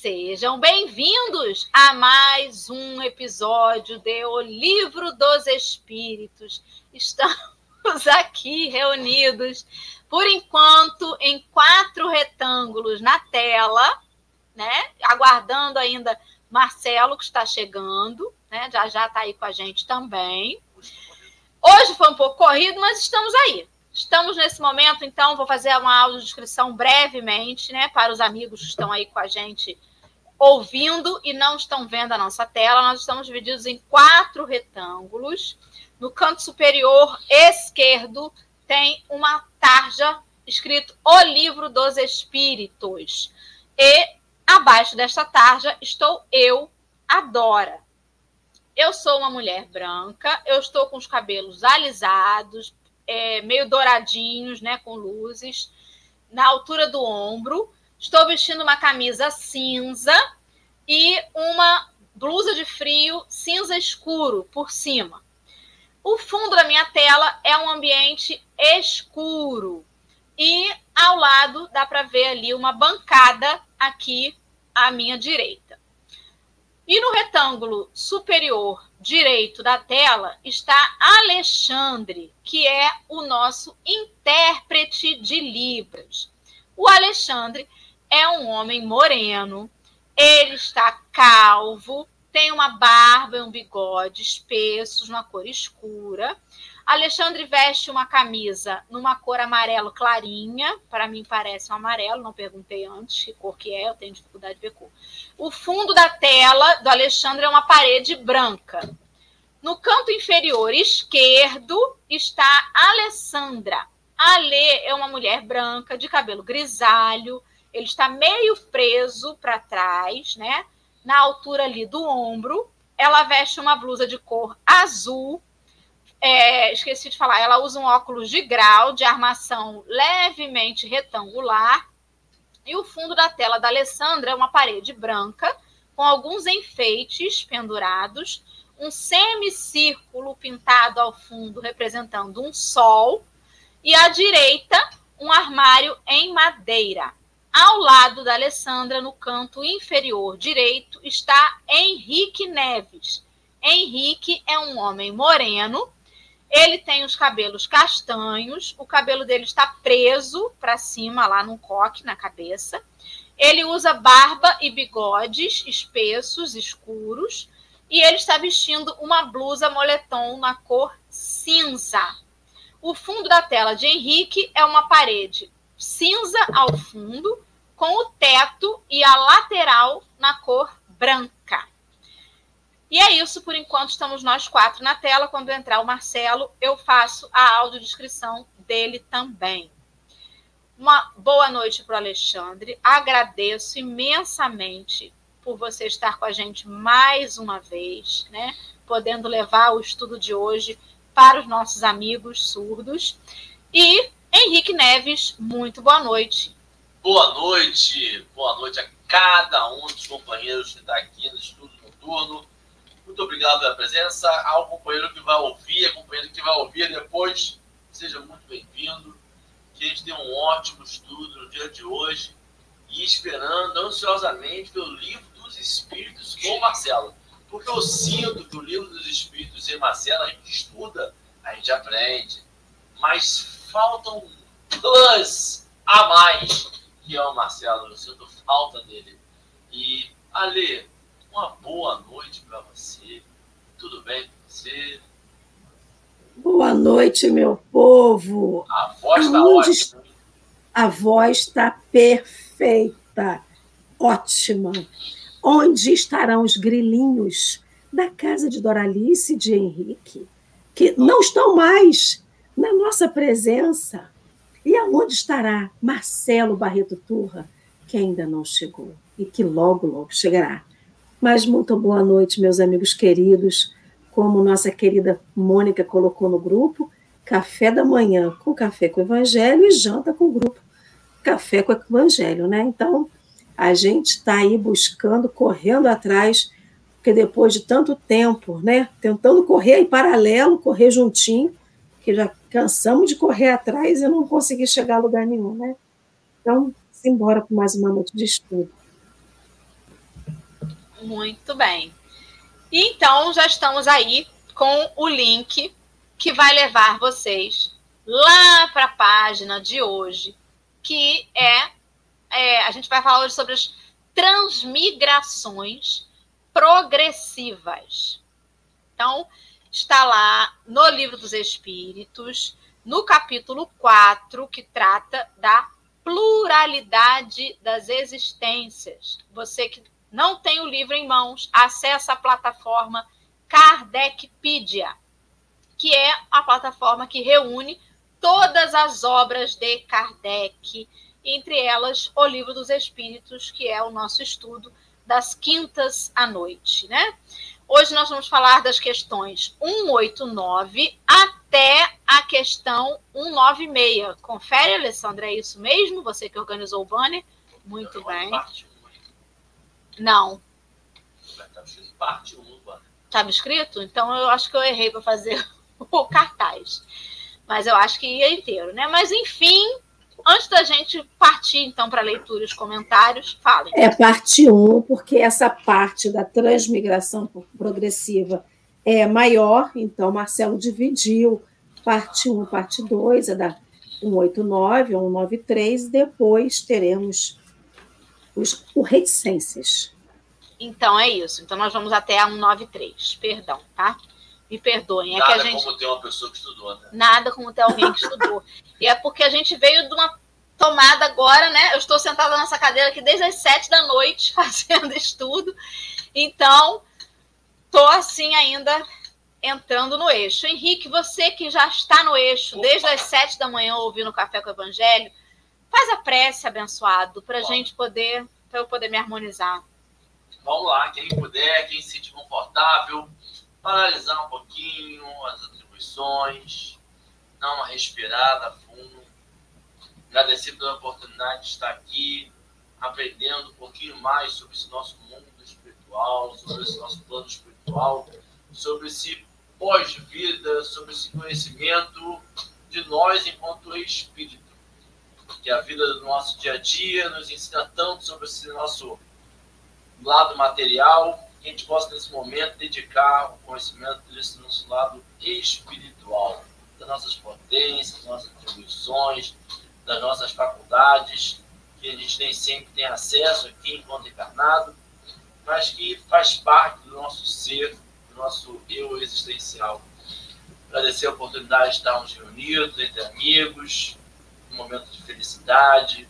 Sejam bem-vindos a mais um episódio de O Livro dos Espíritos. Estamos aqui reunidos, por enquanto, em quatro retângulos na tela, né? Aguardando ainda Marcelo, que está chegando, né? Já já está aí com a gente também. Hoje foi um pouco corrido, mas estamos aí. Estamos nesse momento, então, vou fazer uma audiodescrição brevemente, né, para os amigos que estão aí com a gente ouvindo e não estão vendo a nossa tela. Nós estamos divididos em quatro retângulos. No canto superior esquerdo tem uma tarja escrito O Livro dos Espíritos. E abaixo desta tarja estou eu, Adora. Eu sou uma mulher branca, eu estou com os cabelos alisados, é, meio douradinhos, né, com luzes, na altura do ombro. Estou vestindo uma camisa cinza e uma blusa de frio cinza escuro por cima. O fundo da minha tela é um ambiente escuro. E ao lado dá para ver ali uma bancada aqui à minha direita. E no retângulo superior direito da tela está Alexandre, que é o nosso intérprete de Libras. O Alexandre é um homem moreno, ele está calvo, tem uma barba e um bigode espessos, uma cor escura. Alexandre veste uma camisa numa cor amarelo clarinha, para mim parece um amarelo, não perguntei antes que cor que é, eu tenho dificuldade de ver cor. O fundo da tela do Alexandre é uma parede branca. No canto inferior esquerdo está Alessandra. Ale é uma mulher branca, de cabelo grisalho, ele está meio preso para trás, né? Na altura ali do ombro. Ela veste uma blusa de cor azul. É, esqueci de falar, ela usa um óculos de grau de armação levemente retangular. E o fundo da tela da Alessandra é uma parede branca com alguns enfeites pendurados, um semicírculo pintado ao fundo representando um sol, e à direita um armário em madeira. Ao lado da Alessandra, no canto inferior direito, está Henrique Neves. Henrique é um homem moreno, ele tem os cabelos castanhos, o cabelo dele está preso para cima, lá num coque na cabeça. Ele usa barba e bigodes espessos, escuros, e ele está vestindo uma blusa moletom na cor cinza. O fundo da tela de Henrique é uma parede cinza ao fundo, com o teto e a lateral na cor branca. E é isso, por enquanto, estamos nós quatro na tela. Quando entrar o Marcelo, eu faço a audiodescrição dele também. Uma boa noite para o Alexandre. Agradeço imensamente por você estar com a gente mais uma vez, né? Podendo levar o estudo de hoje para os nossos amigos surdos. E Henrique Neves, muito boa noite. Boa noite, boa noite a cada um dos companheiros que está aqui no estudo noturno. Muito obrigado pela presença. Ao companheiro que vai ouvir, a companheira que vai ouvir depois, seja muito bem-vindo. Que a gente tenha um ótimo estudo no dia de hoje e esperando ansiosamente pelo livro dos Espíritos com Marcelo. Porque eu sinto que o livro dos Espíritos e Marcelo a gente estuda, a gente aprende, mas falta um plus a mais, que é o Marcelo. Eu sinto falta dele. E, Ale, uma boa noite para você. Tudo bem com você? Boa noite, meu povo. A voz está ótima. A voz está perfeita, ótima. Onde estarão os grilinhos da casa de Doralice e de Henrique, que não estão mais na nossa presença. E aonde estará Marcelo Barreto Turra, que ainda não chegou e que logo, logo chegará? Mas muito boa noite, meus amigos queridos. Como nossa querida Mônica colocou no grupo, café da manhã com café com o evangelho e janta com o grupo café com o evangelho, né? Então, a gente está aí buscando, correndo atrás, porque depois de tanto tempo, né, tentando correr em paralelo, correr juntinho, que já cansamos de correr atrás e não conseguir chegar a lugar nenhum, né? Então, embora para mais uma noite de estudo. Muito bem. Então, já estamos aí com o link que vai levar vocês lá para a página de hoje, que é, é, a gente vai falar hoje sobre as transmigrações progressivas. Então, está lá no Livro dos Espíritos, no capítulo 4, que trata da pluralidade das existências. Você que não tem o livro em mãos, acessa a plataforma Kardecpedia, que é a plataforma que reúne todas as obras de Kardec, entre elas o Livro dos Espíritos, que é o nosso estudo das quintas à noite, né? Hoje nós vamos falar das questões 189 até a questão 196. Confere, Alessandra, é isso mesmo? Você que organizou o banner? Muito bem. Não. Parte 1 no banner. Estava escrito? Então eu acho que eu errei para fazer o cartaz. Mas eu acho que ia inteiro, né? Mas enfim, antes da gente partir então para a leitura e os comentários, falem. É parte 1, um, porque essa parte da transmigração progressiva é maior, então Marcelo dividiu parte 1, um, parte 2, é da 189 ou 193, depois teremos os, o reticências. Então é isso. Então nós vamos até a 193, perdão, tá? Me perdoem. É Nada que a gente... como ter uma pessoa que estudou, né? Nada como ter alguém que estudou. e é porque a gente veio de uma tomada agora, né? Eu estou sentada nessa cadeira aqui desde as sete da noite fazendo estudo. Então, tô assim ainda entrando no eixo. Henrique, você que já está no eixo Opa. desde as sete da manhã ouvindo o Café com o Evangelho, faz a prece, abençoado, para a gente poder, para eu poder me harmonizar. Vamos lá, quem puder, quem se sentir confortável, paralisar um pouquinho as atribuições, dar uma respirada fundo, agradecer pela oportunidade de estar aqui, aprendendo um pouquinho mais sobre esse nosso mundo espiritual, sobre esse nosso plano espiritual, sobre esse pós-vida, sobre esse conhecimento de nós enquanto espírito. Que a vida do nosso dia a dia nos ensina tanto sobre esse nosso lado material, que a gente possa, nesse momento, dedicar o conhecimento desse nosso lado espiritual, das nossas potências, das nossas atribuições, das nossas faculdades, que a gente nem sempre tem acesso aqui enquanto encarnado, mas que faz parte do nosso ser, do nosso eu existencial. Agradecer a oportunidade de estarmos reunidos entre amigos, um momento de felicidade,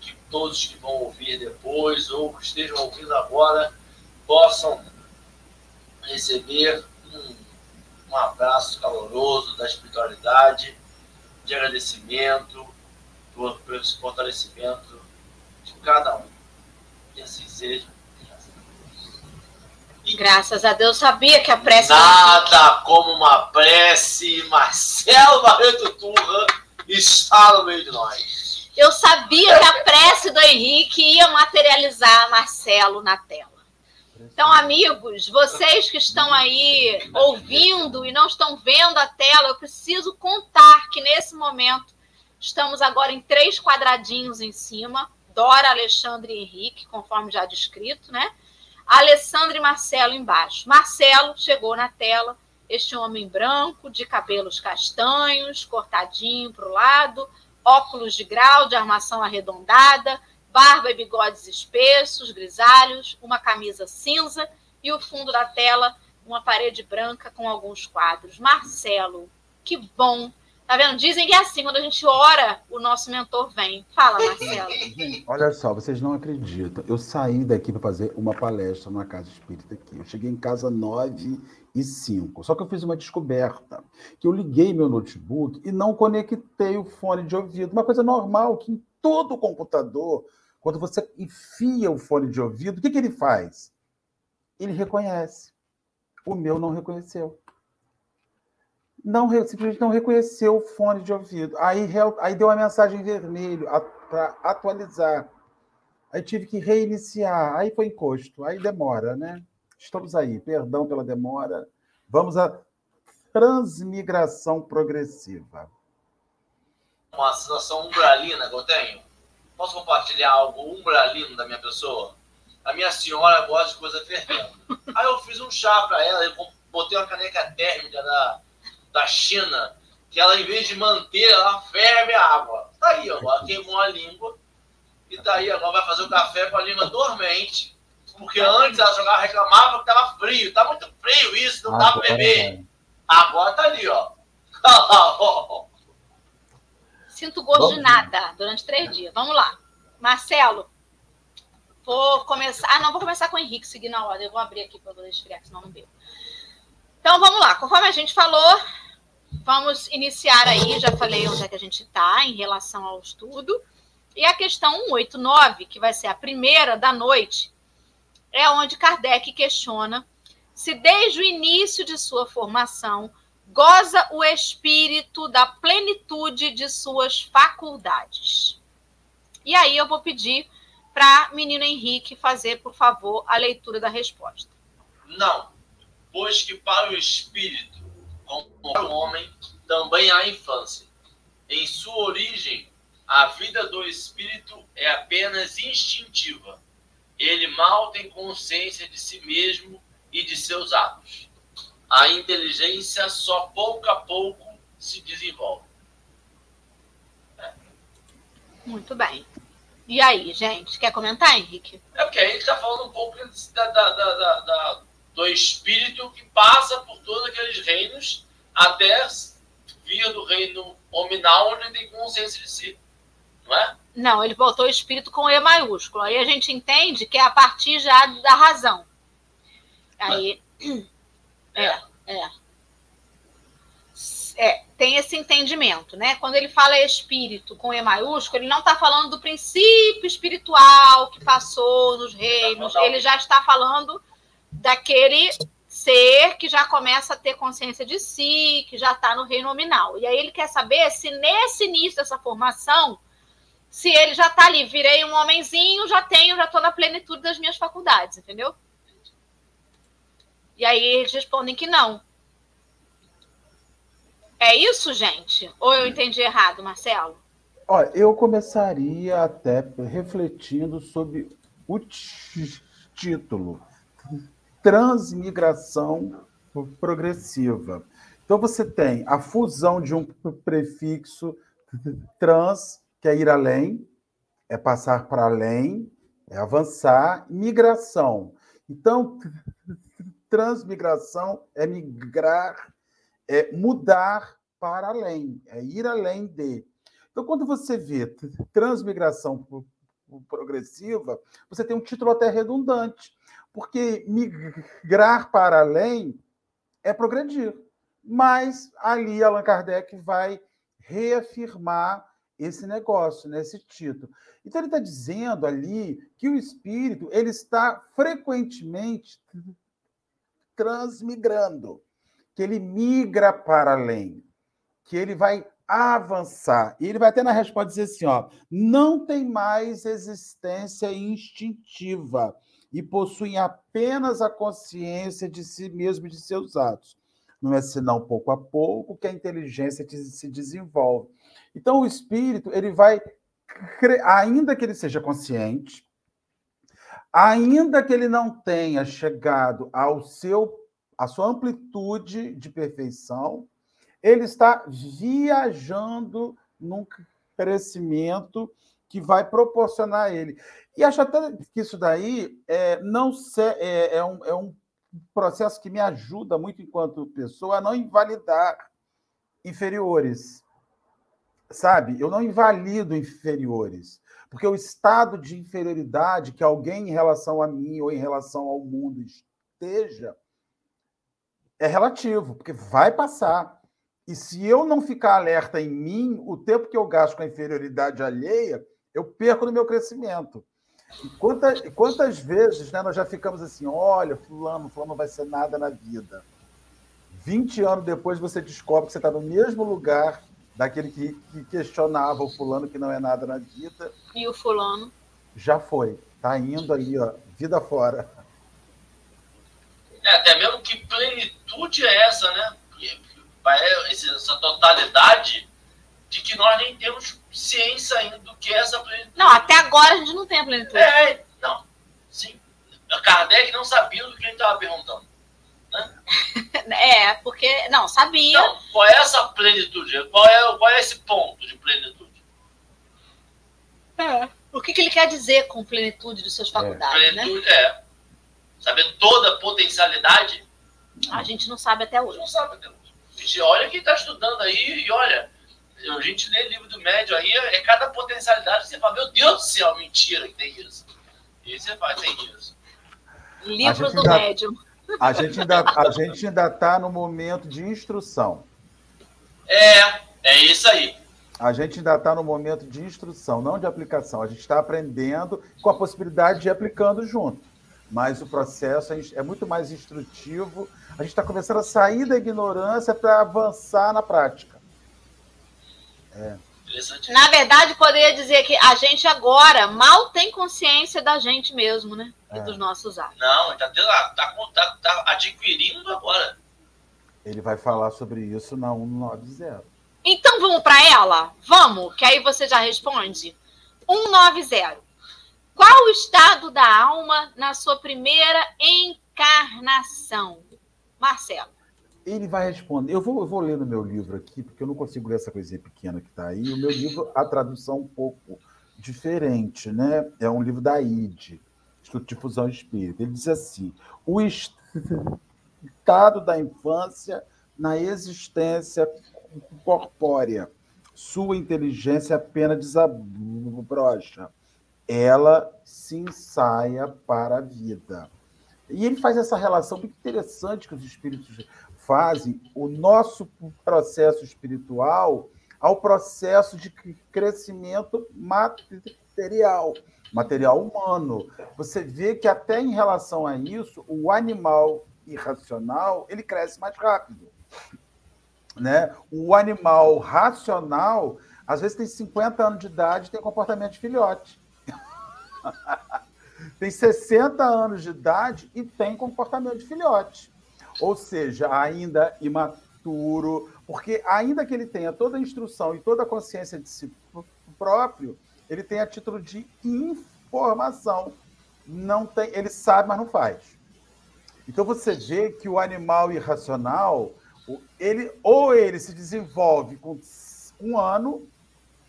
que todos que vão ouvir depois ou que estejam ouvindo agora possam receber um, um abraço caloroso da espiritualidade, de agradecimento por, esse fortalecimento de cada um. Que assim seja. E Graças a Deus, sabia que a prece. Nada como uma prece, Marcelo Barreto Turra está no meio de nós. Eu sabia que a prece do Henrique ia materializar Marcelo na tela. Então, amigos, vocês que estão aí ouvindo e não estão vendo a tela, eu preciso contar que nesse momento estamos agora em três quadradinhos em cima: Dora, Alexandre e Henrique, conforme já descrito, né? Alessandro e Marcelo embaixo. Marcelo chegou na tela, este homem branco, de cabelos castanhos, cortadinho para o lado, óculos de grau, de armação arredondada barba e bigodes espessos, grisalhos, uma camisa cinza e o fundo da tela, uma parede branca com alguns quadros. Marcelo, que bom. Tá vendo? Dizem que é assim, quando a gente ora, o nosso mentor vem. Fala, Marcelo. olha só, vocês não acreditam. Eu saí daqui para fazer uma palestra na Casa Espírita aqui. Eu cheguei em casa nove e cinco. Só que eu fiz uma descoberta, que eu liguei meu notebook e não conectei o fone de ouvido. Uma coisa normal, que em todo computador quando você enfia o fone de ouvido, o que, que ele faz? Ele reconhece. O meu não reconheceu. Não, simplesmente não reconheceu o fone de ouvido. Aí, aí deu uma mensagem vermelho para atualizar. Aí tive que reiniciar. Aí foi encosto. Aí demora, né? Estamos aí. Perdão pela demora. Vamos à transmigração progressiva. Uma sensação umbralina que eu tenho Posso compartilhar algo umbralino da minha pessoa? A minha senhora gosta de coisa fervendo. Aí eu fiz um chá para ela, eu botei uma caneca térmica da, da China, que ela, em vez de manter, ela ferve a água. Tá aí, ó, ela queimou a língua. E tá aí, agora vai fazer o café com a língua dormente. Porque antes ela jogava, reclamava que tava frio. Tá muito frio isso, não dá pra beber. Agora tá ali, ó. Sinto gosto Vamos. de nada durante três dias. Vamos lá. Marcelo, vou começar. Ah, não, vou começar com o Henrique, seguindo a ordem. Eu vou abrir aqui para poder esfriar, senão não bebo. Então vamos lá. Conforme a gente falou, vamos iniciar aí. Já falei onde é que a gente está em relação ao estudo. E a questão 189, que vai ser a primeira da noite, é onde Kardec questiona se desde o início de sua formação goza o espírito da plenitude de suas faculdades. E aí eu vou pedir para menino Henrique fazer, por favor, a leitura da resposta. Não, pois que para o espírito, como para o homem, também há infância. Em sua origem, a vida do espírito é apenas instintiva. Ele mal tem consciência de si mesmo e de seus atos a inteligência só pouco a pouco se desenvolve. É. Muito bem. E aí, gente, quer comentar, Henrique? É porque a gente está falando um pouco da, da, da, da, do espírito que passa por todos aqueles reinos até vir do reino nominal, onde ele tem consciência de si. Não é? Não, ele botou o espírito com E maiúsculo. Aí a gente entende que é a partir já da razão. Aí. Mas... É, é. É, tem esse entendimento, né? Quando ele fala espírito com E maiúsculo, ele não está falando do princípio espiritual que passou nos reinos, ele já está falando daquele ser que já começa a ter consciência de si, que já está no reino nominal. E aí ele quer saber se nesse início dessa formação, se ele já está ali, virei um homenzinho, já tenho, já estou na plenitude das minhas faculdades, entendeu? E aí eles respondem que não. É isso, gente? Ou eu entendi errado, Marcelo? Olha, eu começaria até refletindo sobre o título Transmigração Progressiva. Então você tem a fusão de um prefixo trans, que é ir além, é passar para além, é avançar, migração. Então, transmigração é migrar, é mudar para além, é ir além de. Então, quando você vê transmigração progressiva, você tem um título até redundante, porque migrar para além é progredir. Mas ali Allan Kardec vai reafirmar esse negócio, né, título. Então ele está dizendo ali que o espírito ele está frequentemente transmigrando, que ele migra para além, que ele vai avançar. E ele vai até na resposta dizer assim: ó, não tem mais existência instintiva e possuem apenas a consciência de si mesmo e de seus atos. Não é senão pouco a pouco que a inteligência se desenvolve. Então o espírito, ele vai ainda que ele seja consciente, ainda que ele não tenha chegado ao seu a sua amplitude de perfeição, ele está viajando num crescimento que vai proporcionar a ele. E acho até que isso daí é, não ser, é, é, um, é um processo que me ajuda muito enquanto pessoa a não invalidar inferiores. Sabe? Eu não invalido inferiores. Porque o estado de inferioridade que alguém em relação a mim ou em relação ao mundo esteja é relativo, porque vai passar. E se eu não ficar alerta em mim, o tempo que eu gasto com a inferioridade alheia, eu perco no meu crescimento. E quantas, quantas vezes né, nós já ficamos assim: olha, Fulano, Fulano vai ser nada na vida. 20 anos depois você descobre que você está no mesmo lugar daquele que, que, questionava o fulano que não é nada na vida. E o fulano? Já foi. Está indo aí, ó, vida fora. É, até mesmo que plenitude é essa, né? Essa totalidade de que nós nem temos ciência ainda do que é essa plenitude. Não, até agora a gente não tem a plenitude. É, não. Sim. Kardec não sabia do que a gente estava perguntando. É, porque. Não, sabia. Não, qual é essa plenitude? Qual é, qual é esse ponto de plenitude? É. O que, que ele quer dizer com plenitude de suas faculdades, né? Plenitude é. Saber toda a potencialidade. A gente não sabe até A hoje. gente não sabe até hoje. A gente olha quem está estudando aí e olha. A gente lê livro do médio aí, é cada potencialidade, você fala, meu Deus do céu, mentira que tem isso. E você faz, tem isso. Livro do ainda- médium. A gente ainda a gente ainda está no momento de instrução. É, é isso aí. A gente ainda está no momento de instrução, não de aplicação. A gente está aprendendo com a possibilidade de ir aplicando junto. Mas o processo é é muito mais instrutivo. A gente está começando a sair da ignorância para avançar na prática. Interessante. Na verdade, poderia dizer que a gente agora mal tem consciência da gente mesmo, né? E É. dos nossos atos. Não, tá, tendo- tá, tá, tá adquirindo agora. Ele vai falar sobre isso na 190. Então vamos para ela? Vamos, que aí você já responde. 190. Qual o estado da alma na sua primeira encarnação? Marcelo. Ele vai responder. Eu vou, eu vou ler no meu livro aqui, porque eu não consigo ler essa coisinha pequena que está aí. O meu livro, a tradução é um pouco diferente, né? É um livro da ID, Instituto de Fusão Espírita. Ele diz assim: o estado da infância na existência corpórea. Sua inteligência apenas desabrocha. Ela se ensaia para a vida. E ele faz essa relação muito interessante que os espíritos fazem, o nosso processo espiritual ao processo de crescimento material, material humano. Você vê que até em relação a isso, o animal irracional, ele cresce mais rápido. Né? O animal racional, às vezes tem 50 anos de idade e tem comportamento de filhote. tem 60 anos de idade e tem comportamento de filhote. Ou seja, ainda imaturo, porque ainda que ele tenha toda a instrução e toda a consciência de si próprio, ele tem a título de informação. Não tem, ele sabe, mas não faz. Então você vê que o animal irracional, ele ou ele se desenvolve com um ano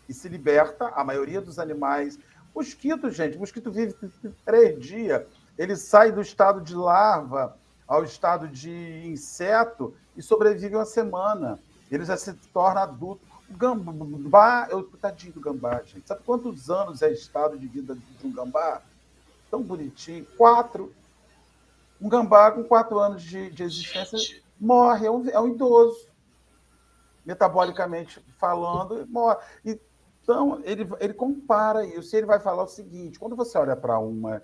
e se liberta. A maioria dos animais, mosquito, gente, mosquito vive três dias. Ele sai do estado de larva ao estado de inseto e sobrevive uma semana. Ele já se torna adulto. O gambá, eu, tadinho do gambá, gente. Sabe quantos anos é estado de vida de um gambá? Tão bonitinho. Quatro. Um gambá com quatro anos de, de existência Gente, morre, é um, é um idoso. Metabolicamente falando, morre. Então, ele, ele compara isso. E ele vai falar o seguinte: quando você olha para uma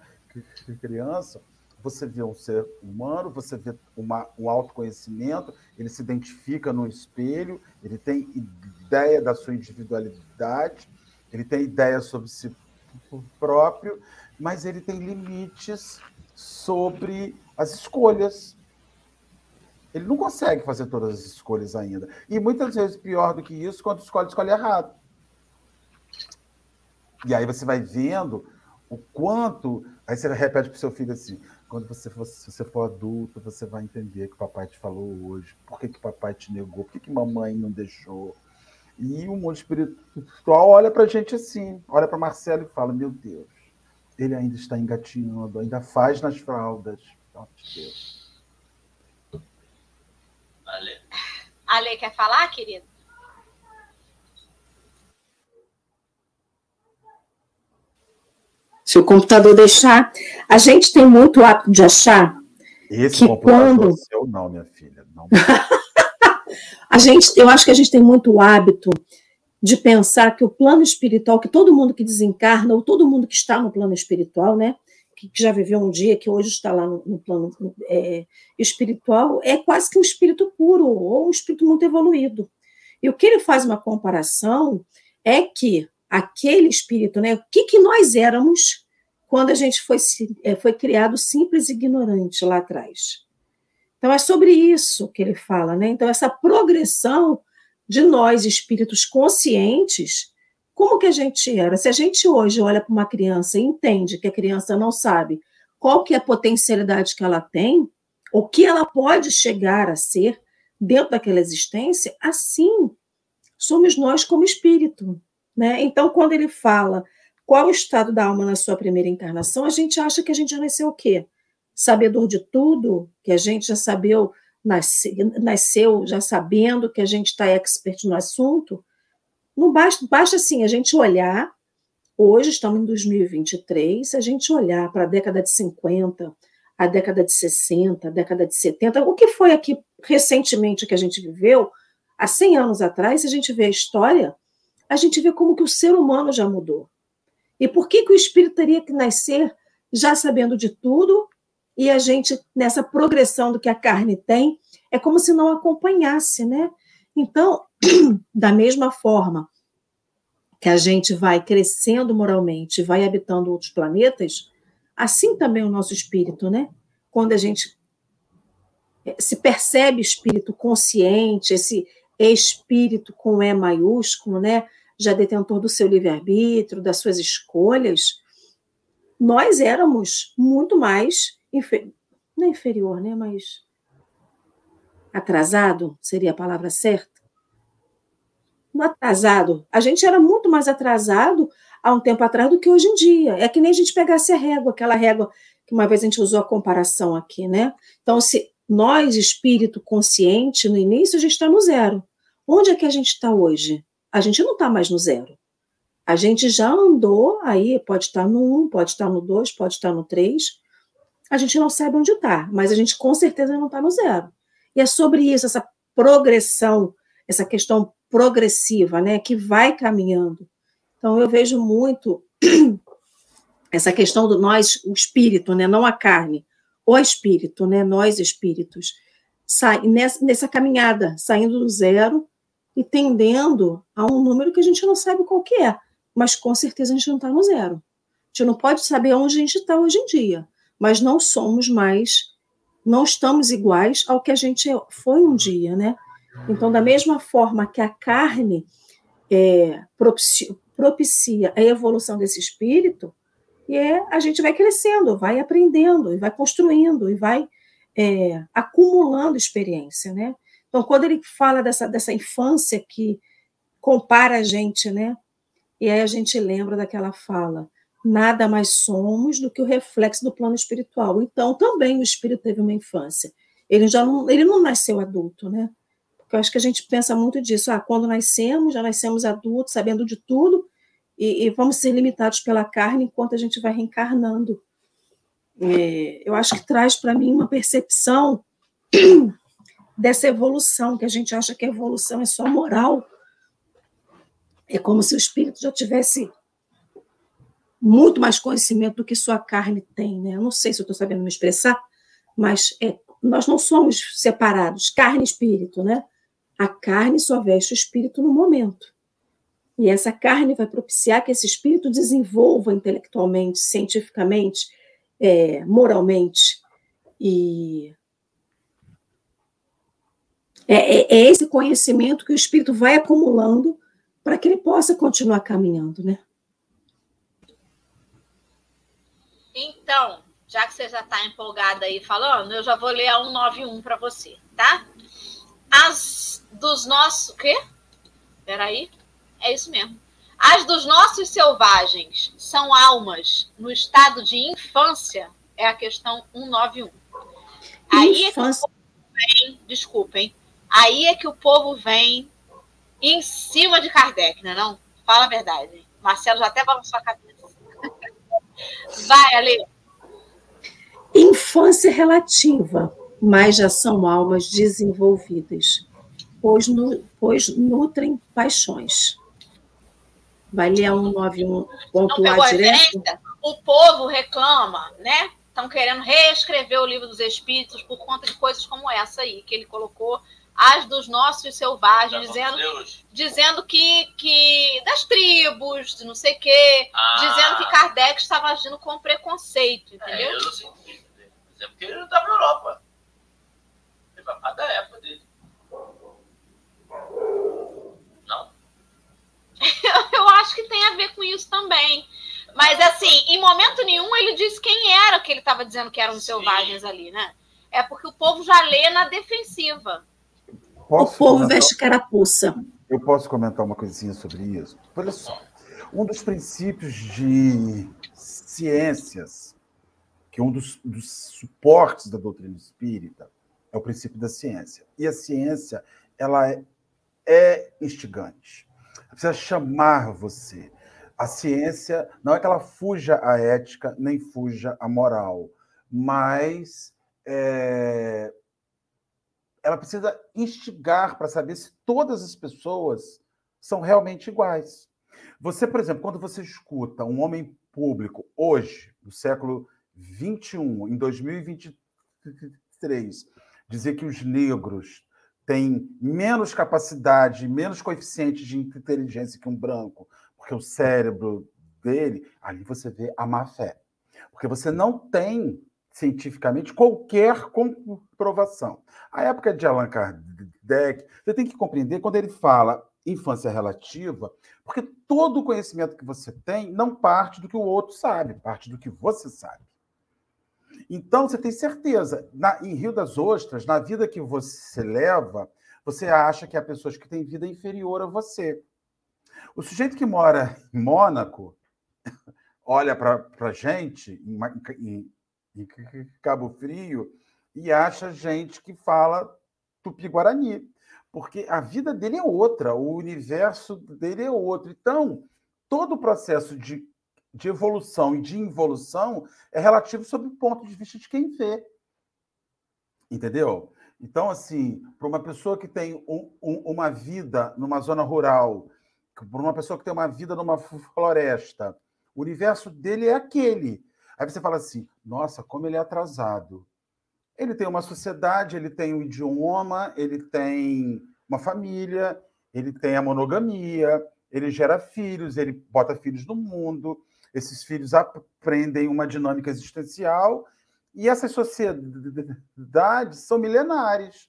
criança, você vê um ser humano, você vê uma, um autoconhecimento, ele se identifica no espelho, ele tem ideia da sua individualidade, ele tem ideia sobre si próprio, mas ele tem limites sobre as escolhas. Ele não consegue fazer todas as escolhas ainda. E muitas vezes, pior do que isso, quando escolhe, escolhe errado. E aí você vai vendo o quanto. Aí você repete para o seu filho assim: quando você for, se você for adulto, você vai entender que o papai te falou hoje, por que, que o papai te negou, por que, que mamãe não deixou. E o mundo espiritual olha para a gente assim, olha para Marcelo e fala: Meu Deus, ele ainda está engatinhando, ainda faz nas fraldas. Oh, Deus. Ale. Ale, quer falar, querido? Se o computador deixar, a gente tem muito hábito de achar Esse Que computador quando- seu, não, minha filha. Não. A gente, eu acho que a gente tem muito hábito de pensar que o plano espiritual, que todo mundo que desencarna, ou todo mundo que está no plano espiritual, né, que, que já viveu um dia, que hoje está lá no, no plano é, espiritual, é quase que um espírito puro, ou um espírito muito evoluído. E o que ele faz uma comparação é que aquele espírito, né, o que, que nós éramos quando a gente foi, eh, foi criado simples e ignorante lá atrás. Então, é sobre isso que ele fala, né? Então, essa progressão de nós, espíritos conscientes, como que a gente era? Se a gente hoje olha para uma criança e entende que a criança não sabe qual que é a potencialidade que ela tem, o que ela pode chegar a ser dentro daquela existência, assim somos nós como espírito. Né? Então, quando ele fala qual o estado da alma na sua primeira encarnação, a gente acha que a gente já nasceu o quê? Sabedor de tudo, que a gente já sabeu, nasce, nasceu já sabendo que a gente está expert no assunto. Não basta, basta assim a gente olhar, hoje estamos em 2023, a gente olhar para a década de 50, a década de 60, a década de 70, o que foi aqui recentemente que a gente viveu, há 100 anos atrás, se a gente vê a história, a gente vê como que o ser humano já mudou. E por que, que o espírito teria que nascer já sabendo de tudo e a gente, nessa progressão do que a carne tem, é como se não acompanhasse, né? Então, da mesma forma que a gente vai crescendo moralmente, vai habitando outros planetas, assim também o nosso espírito, né? Quando a gente eh, se percebe espírito consciente, esse espírito com E maiúsculo, né? Já detentor do seu livre-arbítrio, das suas escolhas, nós éramos muito mais inferior, não é inferior, né? Mas atrasado seria a palavra certa. No atrasado, a gente era muito mais atrasado há um tempo atrás do que hoje em dia. É que nem a gente pegasse a régua, aquela régua que uma vez a gente usou a comparação aqui, né? Então, se nós, espírito consciente, no início, a gente está no zero. Onde é que a gente está hoje? A gente não está mais no zero. A gente já andou aí, pode estar no 1, pode estar no 2, pode estar no 3. A gente não sabe onde está, mas a gente com certeza não está no zero. E é sobre isso, essa progressão, essa questão progressiva, né, que vai caminhando. Então, eu vejo muito essa questão do nós, o espírito, né, não a carne, o espírito, né, nós espíritos, nessa, nessa caminhada, saindo do zero e tendendo a um número que a gente não sabe qual que é, mas com certeza a gente não está no zero. A gente não pode saber onde a gente está hoje em dia, mas não somos mais, não estamos iguais ao que a gente foi um dia, né? Então, da mesma forma que a carne é, propicia, propicia a evolução desse espírito, e é, a gente vai crescendo, vai aprendendo, e vai construindo, e vai é, acumulando experiência, né? Então, quando ele fala dessa, dessa infância que compara a gente, né? E aí a gente lembra daquela fala: nada mais somos do que o reflexo do plano espiritual. Então, também o espírito teve uma infância. Ele já não, ele não nasceu adulto, né? Porque eu acho que a gente pensa muito disso. Ah, quando nascemos, já nascemos adultos, sabendo de tudo, e, e vamos ser limitados pela carne enquanto a gente vai reencarnando. É, eu acho que traz para mim uma percepção dessa evolução, que a gente acha que a evolução é só moral. É como se o espírito já tivesse muito mais conhecimento do que sua carne tem, né? Eu não sei se eu estou sabendo me expressar, mas é, nós não somos separados, carne e espírito, né? A carne só veste o espírito no momento. E essa carne vai propiciar que esse espírito desenvolva intelectualmente, cientificamente, é, moralmente. E é, é, é, esse conhecimento que o espírito vai acumulando para que ele possa continuar caminhando, né? Então, já que você já está empolgada aí falando, eu já vou ler a 191 para você, tá? As dos nossos. O quê? Peraí. É isso mesmo. As dos nossos selvagens são almas no estado de infância, é a questão 191. Aí infância. vem, desculpem, aí é que o povo vem em cima de Kardec, não é não? Fala a verdade. Marcelo já até balançou a cabeça. Vai, Ale. Infância relativa, mas já são almas desenvolvidas, pois, nu, pois nutrem paixões. Vai ler a 191.a direto? O povo reclama, né? Estão querendo reescrever o livro dos Espíritos por conta de coisas como essa aí, que ele colocou as dos nossos selvagens, dizendo, dizendo que, que das tribos, de não sei o quê, ah. dizendo que Kardec estava agindo com preconceito, entendeu? É, eu não senti. É porque ele não estava na Europa. Ele vai da época dele. eu acho que tem Mas assim, em momento nenhum ele disse quem era que ele estava dizendo que eram os selvagens ali, né? É porque o povo já lê na defensiva. Posso o povo comentar? veste carapuça. Eu posso comentar uma coisinha sobre isso? Olha só. Um dos princípios de ciências, que é um dos, dos suportes da doutrina espírita, é o princípio da ciência. E a ciência, ela é, é instigante. Ela precisa chamar você. A ciência não é que ela fuja à ética, nem fuja à moral, mas é, ela precisa instigar para saber se todas as pessoas são realmente iguais. Você, por exemplo, quando você escuta um homem público hoje, no século 21, em 2023, dizer que os negros têm menos capacidade, menos coeficiente de inteligência que um branco, porque o cérebro dele, ali você vê a má fé. Porque você não tem cientificamente qualquer comprovação. A época de Allan Kardec, você tem que compreender quando ele fala infância relativa, porque todo o conhecimento que você tem não parte do que o outro sabe, parte do que você sabe. Então, você tem certeza, na, em Rio das Ostras, na vida que você leva, você acha que há pessoas que têm vida inferior a você. O sujeito que mora em Mônaco olha para a gente, em, em, em Cabo Frio, e acha gente que fala tupi-guarani, porque a vida dele é outra, o universo dele é outro. Então, todo o processo de, de evolução e de involução é relativo sob o ponto de vista de quem vê. Entendeu? Então, assim, para uma pessoa que tem um, um, uma vida numa zona rural, para uma pessoa que tem uma vida numa floresta, o universo dele é aquele. Aí você fala assim: nossa, como ele é atrasado. Ele tem uma sociedade, ele tem um idioma, ele tem uma família, ele tem a monogamia, ele gera filhos, ele bota filhos no mundo, esses filhos aprendem uma dinâmica existencial e essas sociedades são milenares.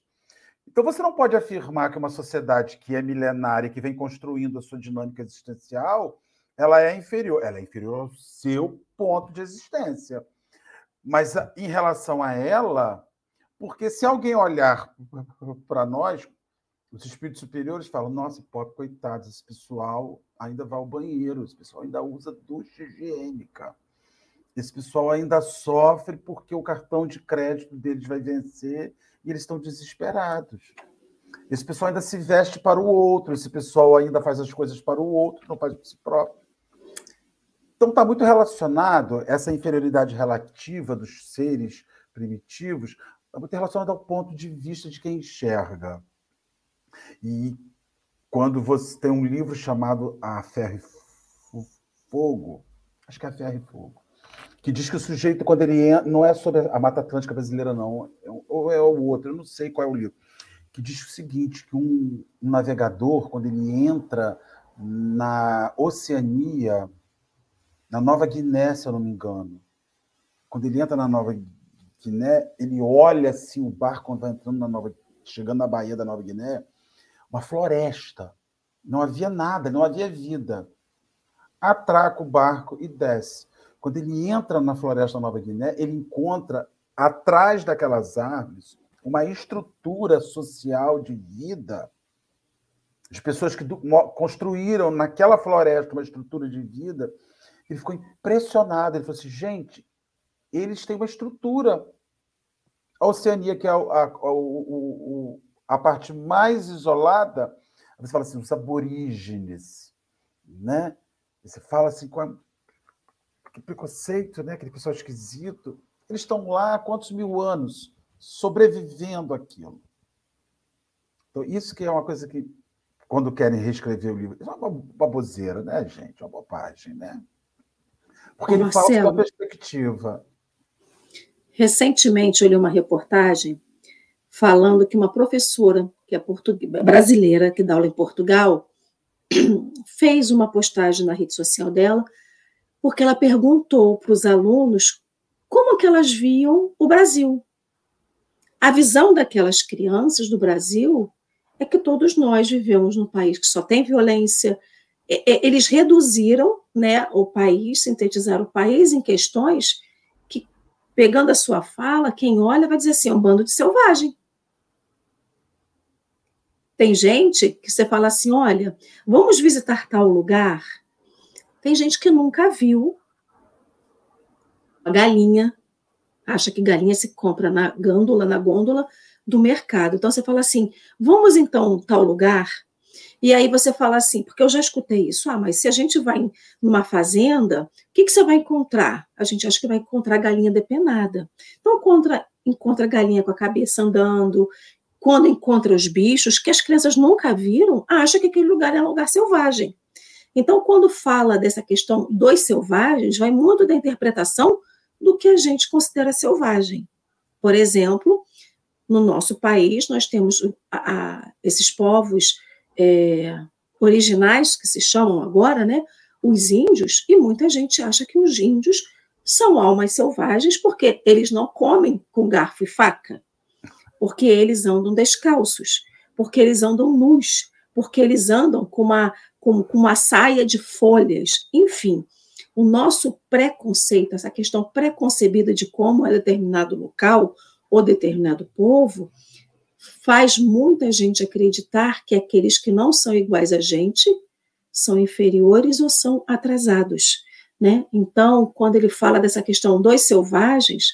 Então você não pode afirmar que uma sociedade que é milenária, que vem construindo a sua dinâmica existencial, ela é inferior. Ela é inferior ao seu ponto de existência. Mas em relação a ela, porque se alguém olhar para nós, os espíritos superiores falam: nossa, pobre, coitados, esse pessoal ainda vai ao banheiro, esse pessoal ainda usa ducha higiênica, esse pessoal ainda sofre porque o cartão de crédito deles vai vencer e eles estão desesperados. Esse pessoal ainda se veste para o outro, esse pessoal ainda faz as coisas para o outro, não faz para si próprio. Então está muito relacionado essa inferioridade relativa dos seres primitivos, está muito relacionado ao ponto de vista de quem enxerga. E quando você tem um livro chamado A Ferro e Fogo, acho que é A Ferro e Fogo, que diz que o sujeito, quando ele entra, não é sobre a Mata Atlântica brasileira, não, é ou é o outro, eu não sei qual é o livro, que diz o seguinte, que um, um navegador, quando ele entra na Oceania, na Nova Guiné, se eu não me engano. Quando ele entra na Nova Guiné, ele olha assim o barco quando vai entrando na Nova, chegando na Baía da Nova Guiné, uma floresta. Não havia nada, não havia vida. Atraca o barco e desce. Quando ele entra na floresta da Nova Guiné, ele encontra atrás daquelas árvores uma estrutura social de vida de pessoas que construíram naquela floresta uma estrutura de vida ele ficou impressionado. Ele falou assim: gente, eles têm uma estrutura. A Oceania, que é a, a, a, a parte mais isolada, você fala assim, os aborígenes, né? Você fala assim, com a, que preconceito, né? Aquele pessoal esquisito. Eles estão lá há quantos mil anos sobrevivendo aquilo. Então, isso que é uma coisa que, quando querem reescrever o livro, é uma baboseira, né, gente? É uma bobagem, né? Porque ele Marcelo, fala uma perspectiva. Recentemente eu li uma reportagem falando que uma professora que é brasileira que dá aula em Portugal fez uma postagem na rede social dela porque ela perguntou para os alunos como que elas viam o Brasil. A visão daquelas crianças do Brasil é que todos nós vivemos num país que só tem violência, eles reduziram né, o país, sintetizaram o país em questões que, pegando a sua fala, quem olha vai dizer assim: é um bando de selvagem. Tem gente que você fala assim: olha, vamos visitar tal lugar. Tem gente que nunca viu a galinha, acha que galinha se compra na gândula, na gôndola do mercado. Então você fala assim: vamos então tal lugar. E aí você fala assim, porque eu já escutei isso, ah, mas se a gente vai numa fazenda, o que, que você vai encontrar? A gente acha que vai encontrar galinha depenada. Então encontra, encontra galinha com a cabeça andando, quando encontra os bichos que as crianças nunca viram, acha que aquele lugar é um lugar selvagem. Então, quando fala dessa questão dos selvagens, vai muito da interpretação do que a gente considera selvagem. Por exemplo, no nosso país, nós temos a, a, esses povos é, originais, que se chamam agora, né, os índios, e muita gente acha que os índios são almas selvagens porque eles não comem com garfo e faca, porque eles andam descalços, porque eles andam nus, porque eles andam com uma, com, com uma saia de folhas, enfim. O nosso preconceito, essa questão preconcebida de como é determinado local ou determinado povo, faz muita gente acreditar que aqueles que não são iguais a gente são inferiores ou são atrasados. Né? Então, quando ele fala dessa questão dos selvagens,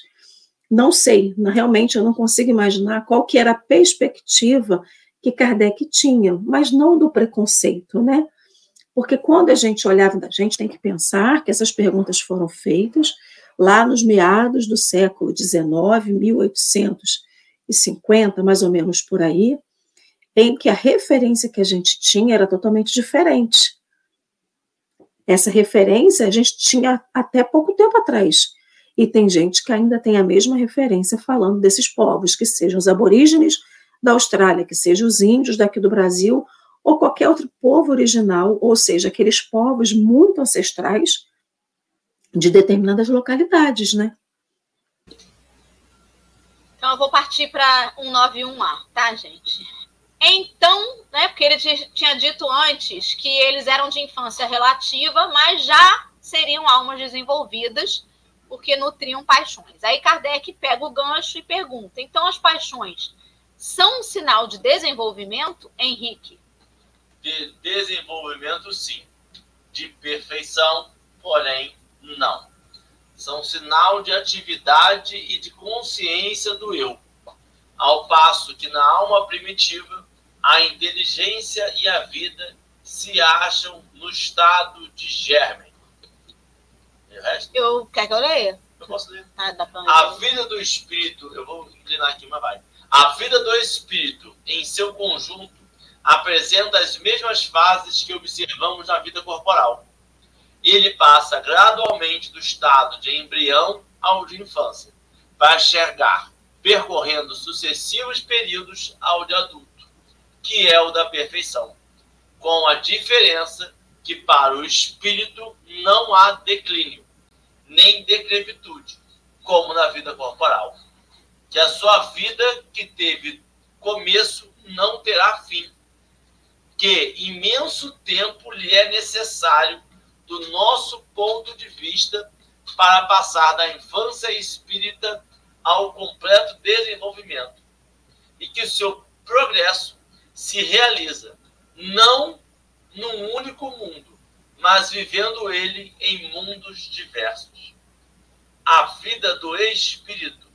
não sei, realmente eu não consigo imaginar qual que era a perspectiva que Kardec tinha, mas não do preconceito, né? Porque quando a gente olhava, a gente tem que pensar que essas perguntas foram feitas lá nos meados do século XIX, 1850, mais ou menos por aí, em que a referência que a gente tinha era totalmente diferente. Essa referência a gente tinha até pouco tempo atrás. E tem gente que ainda tem a mesma referência falando desses povos, que sejam os aborígenes da Austrália, que sejam os índios daqui do Brasil, ou qualquer outro povo original, ou seja, aqueles povos muito ancestrais de determinadas localidades, né? Então eu vou partir para 191A, tá, gente? Então, né, porque ele tinha dito antes que eles eram de infância relativa, mas já seriam almas desenvolvidas porque nutriam paixões. Aí Kardec pega o gancho e pergunta: então as paixões são um sinal de desenvolvimento, Henrique? De desenvolvimento, sim. De perfeição, porém, não. São sinal de atividade e de consciência do eu. Ao passo que na alma primitiva, a inteligência e a vida se acham no estado de germe. Eu quero que eu leia. Eu posso ler. Ah, a vida do espírito, eu vou inclinar aqui, mas vai. A vida do espírito, em seu conjunto, apresenta as mesmas fases que observamos na vida corporal. Ele passa gradualmente do estado de embrião ao de infância, para chegar, percorrendo sucessivos períodos ao de adulto, que é o da perfeição, com a diferença que para o espírito não há declínio, nem decrepitude, como na vida corporal que a sua vida que teve começo não terá fim, que imenso tempo lhe é necessário, do nosso ponto de vista, para passar da infância espírita ao completo desenvolvimento, e que o seu progresso se realiza não num único mundo, mas vivendo ele em mundos diversos. A vida do espírito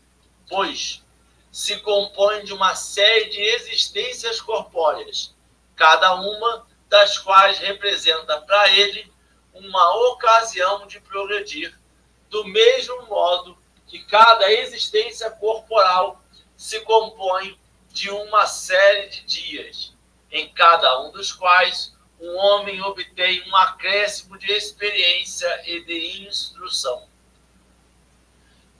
pois se compõe de uma série de existências corpóreas, cada uma das quais representa para ele uma ocasião de progredir, do mesmo modo que cada existência corporal se compõe de uma série de dias, em cada um dos quais um homem obtém um acréscimo de experiência e de instrução.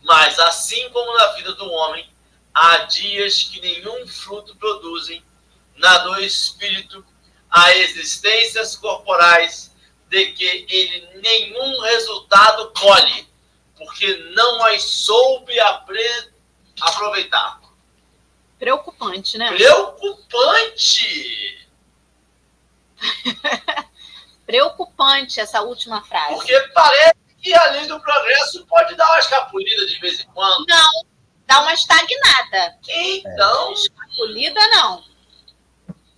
Mas assim como na vida do homem, há dias que nenhum fruto produzem, na do espírito há existências corporais de que ele nenhum resultado colhe, porque não as soube aproveitar. Preocupante, né? Preocupante! preocupante essa última frase. Porque parece que a lei do progresso pode dar uma escapulida de vez em quando. Não, dá uma estagnada. Então. Escapulida, não.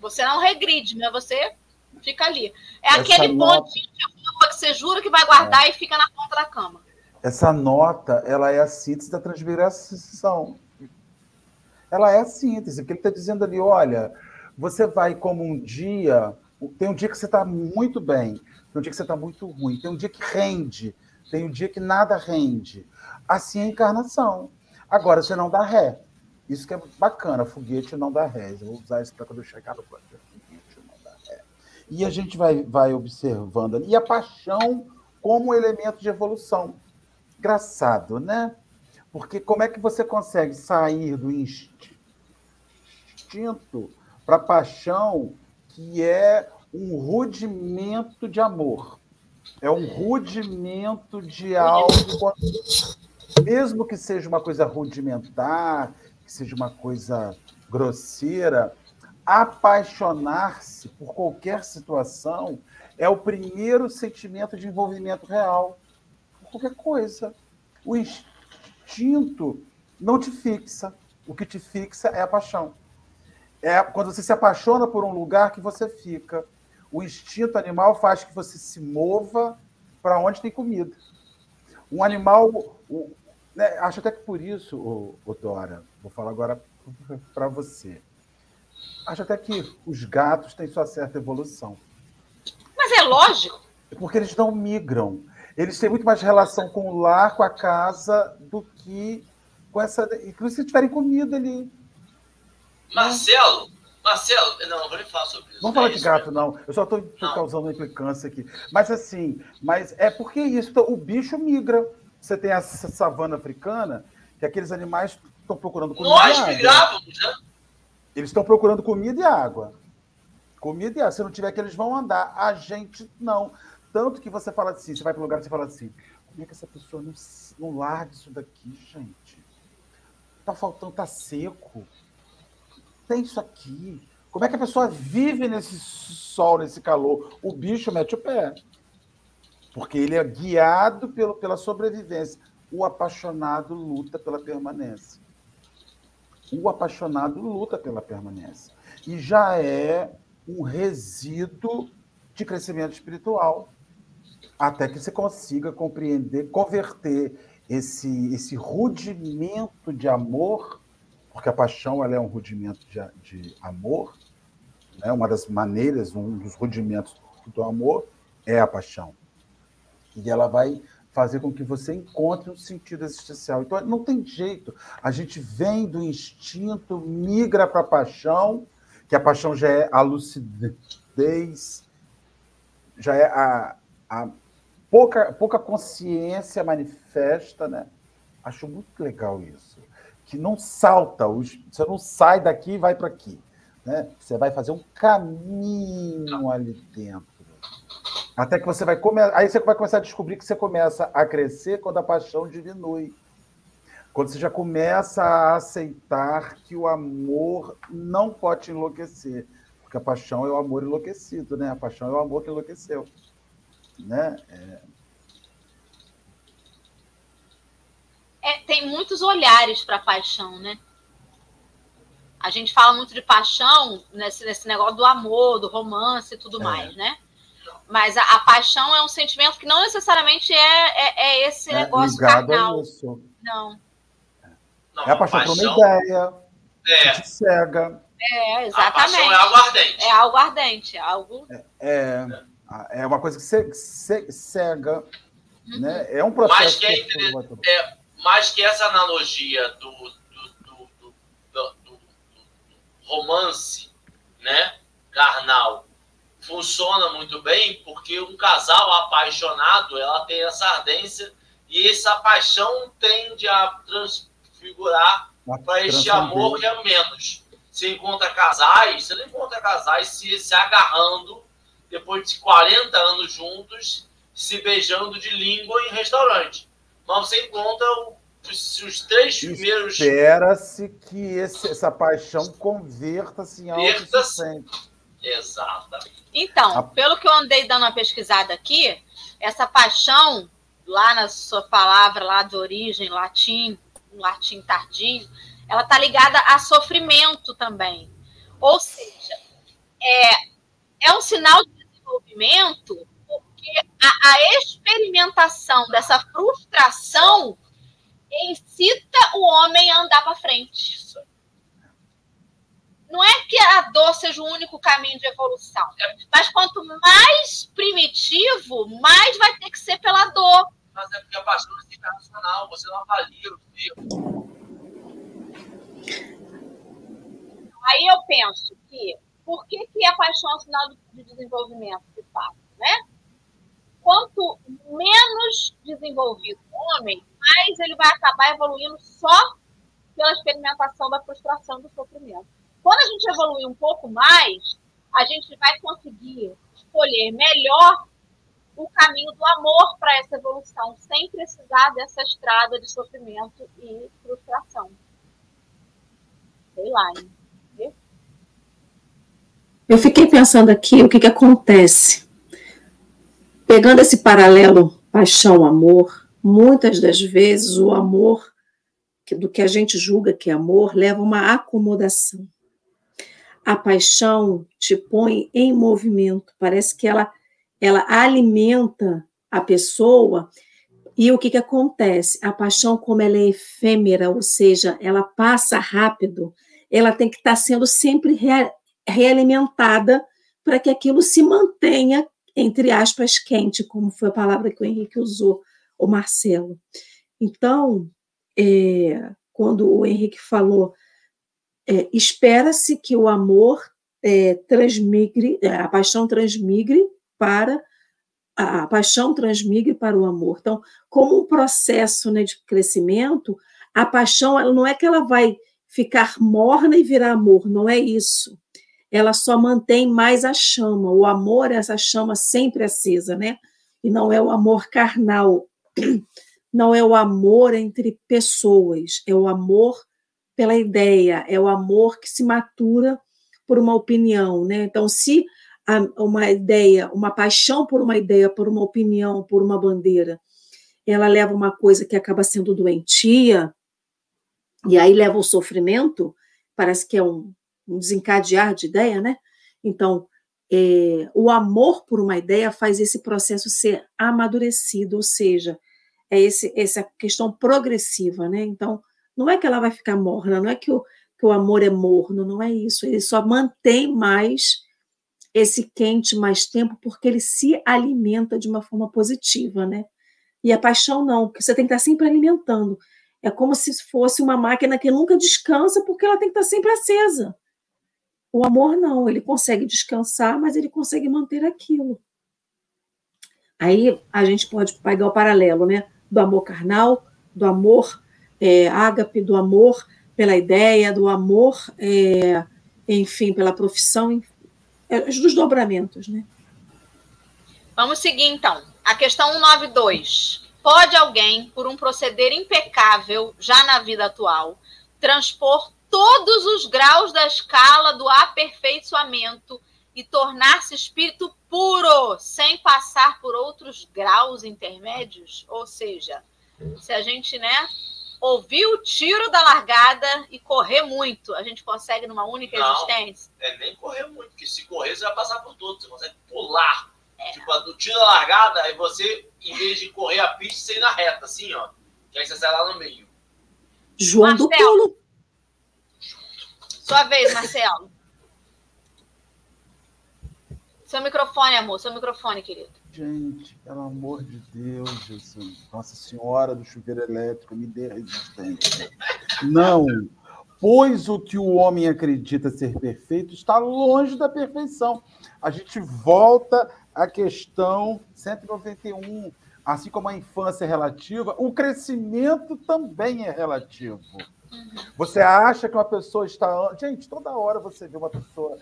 Você não regride, mas você fica ali. É Essa aquele nota- pontinho de roupa que você jura que vai guardar e fica na ponta da cama. Essa nota, ela é a síntese da transmigração. Ela é a síntese, porque ele está dizendo ali, olha, você vai como um dia, tem um dia que você está muito bem, tem um dia que você está muito ruim, tem um dia que rende, tem um dia que nada rende. Assim é a encarnação. Agora, você não dá ré. Isso que é bacana, foguete não dá ré. Eu vou usar isso para quando eu chegar no planeta. Foguete não dá ré. E a gente vai, vai observando. E a paixão como elemento de evolução. Engraçado, né? Porque como é que você consegue sair do instinto para a paixão, que é um rudimento de amor? É um rudimento de algo, mesmo que seja uma coisa rudimentar, que seja uma coisa grosseira, apaixonar-se por qualquer situação é o primeiro sentimento de envolvimento real por qualquer coisa. O instinto não te fixa. O que te fixa é a paixão. É quando você se apaixona por um lugar que você fica. O instinto animal faz que você se mova para onde tem comida. Um animal. né, acho até que por isso, Dora, vou falar agora para você. Acho até que os gatos têm sua certa evolução. Mas é lógico. Porque eles não migram. Eles têm muito mais relação com o lar, com a casa, do que com essa. Inclusive, se tiverem comida ali. Marcelo, Marcelo, não, vou nem falar sobre isso. Vamos falar É de isso gato, não. Eu só estou causando uma implicância aqui. Mas assim, mas é porque isso, então, o bicho migra. Você tem a sa- savana africana, que aqueles animais estão procurando comida. Nós migrávamos, né? Eles estão procurando comida e água. Comida e água. Se não tiver que eles vão andar. A gente não. Tanto que você fala assim, você vai para um lugar e você fala assim, como é que essa pessoa não, não larga isso daqui, gente? Tá faltando, tá seco. Tem isso aqui. Como é que a pessoa vive nesse sol, nesse calor? O bicho mete o pé. Porque ele é guiado pelo, pela sobrevivência. O apaixonado luta pela permanência. O apaixonado luta pela permanência. E já é um resíduo de crescimento espiritual. Até que você consiga compreender, converter esse, esse rudimento de amor, porque a paixão ela é um rudimento de, de amor, né? uma das maneiras, um dos rudimentos do amor é a paixão. E ela vai fazer com que você encontre um sentido existencial. Então, não tem jeito. A gente vem do instinto, migra para a paixão, que a paixão já é a lucidez, já é a, a pouca, pouca consciência manifesta, né? Acho muito legal isso. Que não salta, você não sai daqui e vai para aqui. Né? Você vai fazer um caminho ali dentro. Até que você vai começar. Aí você vai começar a descobrir que você começa a crescer quando a paixão diminui. Quando você já começa a aceitar que o amor não pode te enlouquecer. Porque a paixão é o amor enlouquecido, né? A paixão é o amor que enlouqueceu. Né? É, tem muitos olhares para paixão, né? A gente fala muito de paixão nesse, nesse negócio do amor, do romance e tudo É. mais, né? Mas a, a paixão é um sentimento que não necessariamente é, é, é esse É negócio ligado carnal. isso. Não. Não, É a paixão por uma ideia, É, que te cega. É, a paixão exatamente. é. É algo ardente, é algo. É, é uma coisa que ce- ce- cega. Uhum. Né? É um processo. Mas que é que- É, mais que essa analogia do, do, do, do- do- do- do romance né, carnal funciona muito bem porque um casal apaixonado ela tem essa ardência e essa paixão tende a transfigurar para este amor que é menos. Você encontra casais, você não encontra casais se, se agarrando depois de 40 anos juntos, se beijando de língua em restaurante. Mas você encontra o- os, três primeiros. Espera-se que esse- essa paixão converta-se em algo Converta-se. Exatamente. Então, pelo que eu andei dando uma pesquisada aqui, essa paixão, lá na sua palavra lá de origem, latim, latim tardio, ela está ligada a sofrimento também. Ou seja, é, é um sinal de desenvolvimento porque a, a experimentação dessa frustração incita o homem a andar para frente. Não é que a dor seja o único caminho de evolução, mas quanto mais primitivo, mais vai ter que ser pela dor. Mas é porque a paixão é internacional, você não avalia o tempo. Aí eu penso que por que, que a paixão é um sinal de desenvolvimento, de fato, né? Quanto menos desenvolvido o homem, mais ele vai acabar evoluindo só pela experimentação da frustração do sofrimento. Quando a gente evoluir um pouco mais, a gente vai conseguir escolher melhor o caminho do amor para essa evolução, sem precisar dessa estrada de sofrimento e frustração. Sei lá, hein? Eu fiquei pensando aqui o que, que acontece. Pegando esse paralelo paixão-amor, muitas das vezes o amor, do que a gente julga que é amor, leva uma acomodação. A paixão te põe em movimento, parece que ela, ela alimenta a pessoa. E o que, que acontece? A paixão, como ela é efêmera, ou seja, ela passa rápido, ela tem que estar sendo sempre realimentada para que aquilo se mantenha, entre aspas, quente, como foi a palavra que o Henrique usou, o Marcelo. Então, é, quando o Henrique falou, é, espera-se que o amor é, transmigre, é, a paixão transmigre para a paixão transmigre para o amor. Então, como um processo né, de crescimento, a paixão não é que ela vai ficar morna e virar amor, não é isso ela só mantém mais a chama. O amor é essa chama sempre acesa, né? E não é o amor carnal, não é o amor entre pessoas, é o amor pela ideia, é o amor que se matura por uma opinião, né? Então, se uma ideia, uma paixão por uma ideia, por uma opinião, por uma bandeira, ela leva uma coisa que acaba sendo doentia, e aí leva o sofrimento, parece que é um, um desencadear de ideia, né? Então, é, o amor por uma ideia faz esse processo ser amadurecido, ou seja, é esse, essa questão progressiva, né? Então, não é que ela vai ficar morna, não é que o, que o amor é morno, não é isso. Ele só mantém mais esse quente mais tempo porque ele se alimenta de uma forma positiva, né? E a paixão não, porque você tem que estar sempre alimentando. É como se fosse uma máquina que nunca descansa porque ela tem que estar sempre acesa. O amor não, ele consegue descansar, mas ele consegue manter aquilo. Aí a gente pode pegar o paralelo, né? Do amor carnal, do amor é, ágape, do amor pela ideia, do amor, é, enfim, pela profissão, é, dos dobramentos, né? Vamos seguir então. A questão 192. Pode alguém, por um proceder impecável já na vida atual, transpor todos os graus da escala do aperfeiçoamento e tornar-se espírito puro, sem passar por outros graus intermédios? Ou seja, se a gente, né, ouvir o tiro da largada e correr muito, a gente consegue numa única Não, existência? É nem correr muito, porque se correr, você vai passar por todos, você consegue pular. É. Tipo, do tiro da largada, aí você, em vez de correr a pista, você ir na reta, assim, ó. Que aí você sai lá no meio. João Marcelo, do pulo. Sua vez, Marcelo. Seu microfone, amor. Seu microfone, querido. Gente, pelo amor de Deus, Jesus. Nossa Senhora do chuveiro elétrico, me dê resistência. Não, pois o que o homem acredita ser perfeito está longe da perfeição. A gente volta à questão 191. Assim como a infância é relativa, o crescimento também é relativo. Você acha que uma pessoa está. Gente, toda hora você vê uma pessoa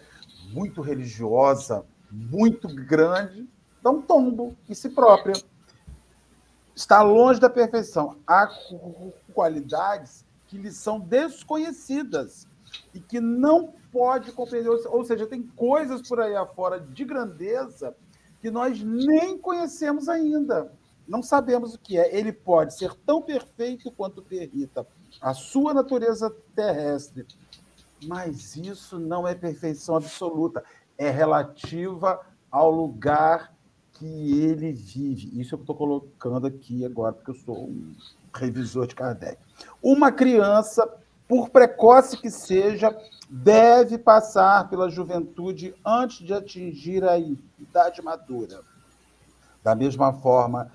muito religiosa, muito grande, dá um tombo em si própria. Está longe da perfeição. Há qualidades que lhe são desconhecidas. e que não pode compreender. Ou seja, tem coisas por aí afora de grandeza que nós nem conhecemos ainda. Não sabemos o que é. Ele pode ser tão perfeito quanto permita a sua natureza terrestre, mas isso não é perfeição absoluta. É relativa ao lugar que ele vive. Isso eu estou colocando aqui agora, porque eu sou um revisor de Kardec. Uma criança, por precoce que seja, deve passar pela juventude antes de atingir a idade madura. Da mesma forma,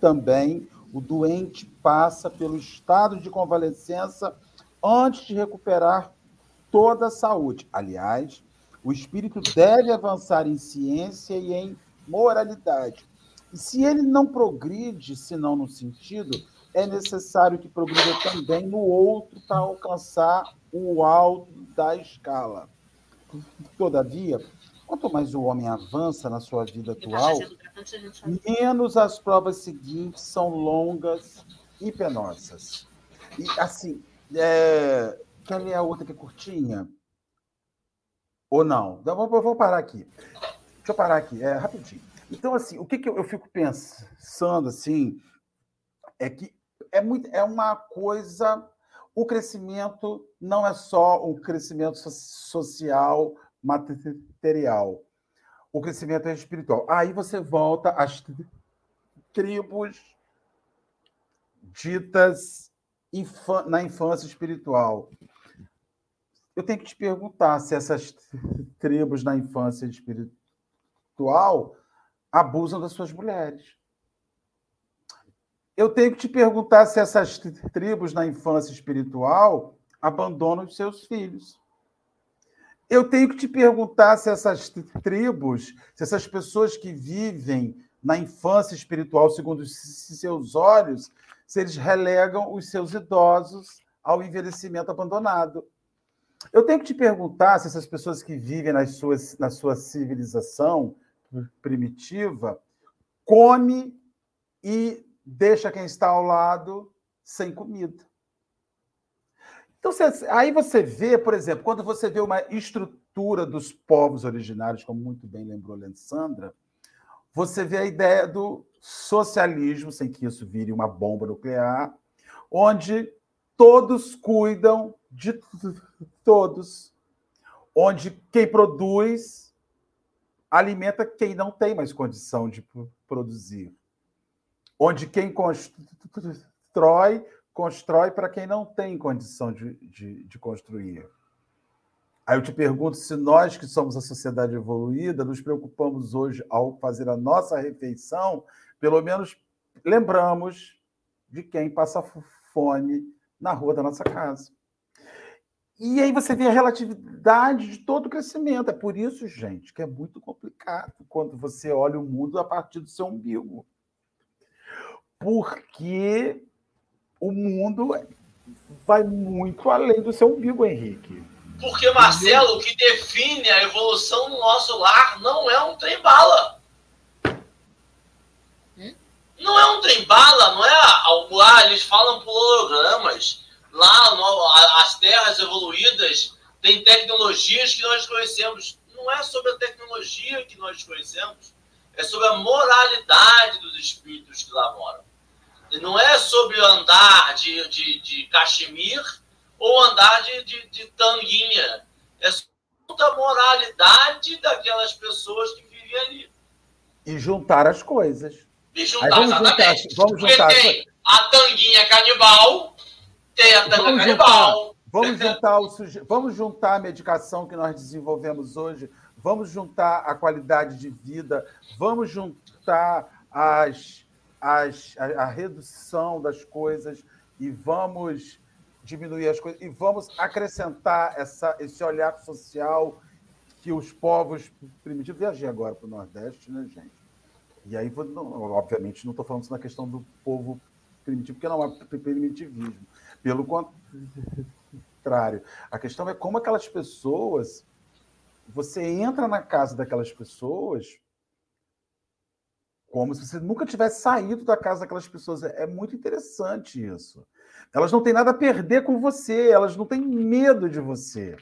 também o doente passa pelo estado de convalescença antes de recuperar toda a saúde. Aliás, o espírito deve avançar em ciência e em moralidade. E se ele não progride, senão no sentido, é necessário que progrida também no outro para alcançar o alto da escala. Todavia, quanto mais o homem avança na sua vida atual, menos as provas seguintes são longas e penosas. E assim, é... quer ler a outra que é curtinha? Ou não? Eu vou parar aqui. Deixa eu parar aqui, é rapidinho. Então, assim, o que, que eu, eu fico pensando assim é que é, muito, é uma coisa. O crescimento não é só um crescimento social, material. O crescimento é espiritual. Aí você volta às tribos ditas na infância espiritual. Eu tenho que te perguntar se essas tribos na infância espiritual abusam das suas mulheres. Eu tenho que te perguntar se essas tribos na infância espiritual abandonam os seus filhos. Eu tenho que te perguntar se essas tribos, se essas pessoas que vivem na infância espiritual, segundo os seus olhos, se eles relegam os seus idosos ao envelhecimento abandonado. Eu tenho que te perguntar se essas pessoas que vivem nas suas, na sua civilização primitiva come e deixa quem está ao lado sem comida. Então, aí você vê, por exemplo, quando você vê uma estrutura dos povos originários, como muito bem lembrou Alessandra, você vê a ideia do socialismo, sem que isso vire uma bomba nuclear, onde todos cuidam de todos, onde quem produz alimenta quem não tem mais condição de produzir onde quem constrói, constrói para quem não tem condição de, de, de construir. Aí eu te pergunto se nós, que somos a sociedade evoluída, nos preocupamos hoje, ao fazer a nossa refeição, pelo menos lembramos de quem passa fome na rua da nossa casa. E aí você vê a relatividade de todo o crescimento. É por isso, gente, que é muito complicado quando você olha o mundo a partir do seu umbigo porque o mundo vai muito além do seu umbigo, Henrique. Porque, Marcelo, o que define a evolução do nosso lar não é um trem-bala. Hum? Não é um trem-bala, não é. Lá eles falam por hologramas. Lá, no, as terras evoluídas têm tecnologias que nós conhecemos. Não é sobre a tecnologia que nós conhecemos, é sobre a moralidade dos espíritos que lá moram. Não é sobre andar de, de, de cachemir ou andar de, de, de tanguinha. É sobre a moralidade daquelas pessoas que vivem ali. E juntar as coisas. E juntar, vamos exatamente. Juntar, vamos juntar. Porque tem a tanguinha canibal, tem a tanga vamos canibal. Juntar, vamos juntar, o vamos juntar a medicação que nós desenvolvemos hoje, vamos juntar a qualidade de vida, vamos juntar as as, a, a redução das coisas e vamos diminuir as coisas e vamos acrescentar essa, esse olhar social que os povos primitivos. Viajei agora para o Nordeste, né, gente? E aí, não, obviamente, não estou falando isso na questão do povo primitivo, porque não é primitivismo. Pelo contrário, a questão é como aquelas pessoas. Você entra na casa daquelas pessoas como se você nunca tivesse saído da casa daquelas pessoas. É, é muito interessante isso. Elas não têm nada a perder com você, elas não têm medo de você.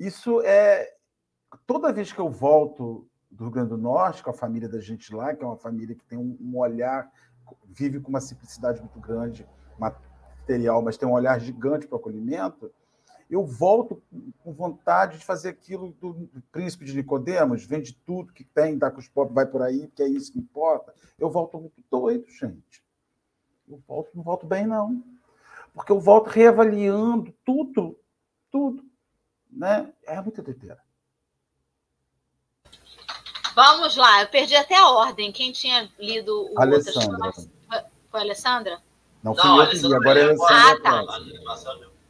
Isso é. Toda vez que eu volto do Rio Grande do Norte, com a família da gente lá, que é uma família que tem um olhar, vive com uma simplicidade muito grande, material, mas tem um olhar gigante para o acolhimento, eu volto com vontade de fazer aquilo do príncipe de Nicodemos, vende tudo que tem, dá com os pobres, vai por aí, porque é isso que importa. Eu volto muito doido, gente. Eu volto, não volto bem, não. Porque eu volto reavaliando tudo, tudo. Né? É muita doideira. Vamos lá, eu perdi até a ordem. Quem tinha lido o Alessandra. Outras... Foi a Alessandra? Não, fui não, eu que li, agora é. Ah, tá.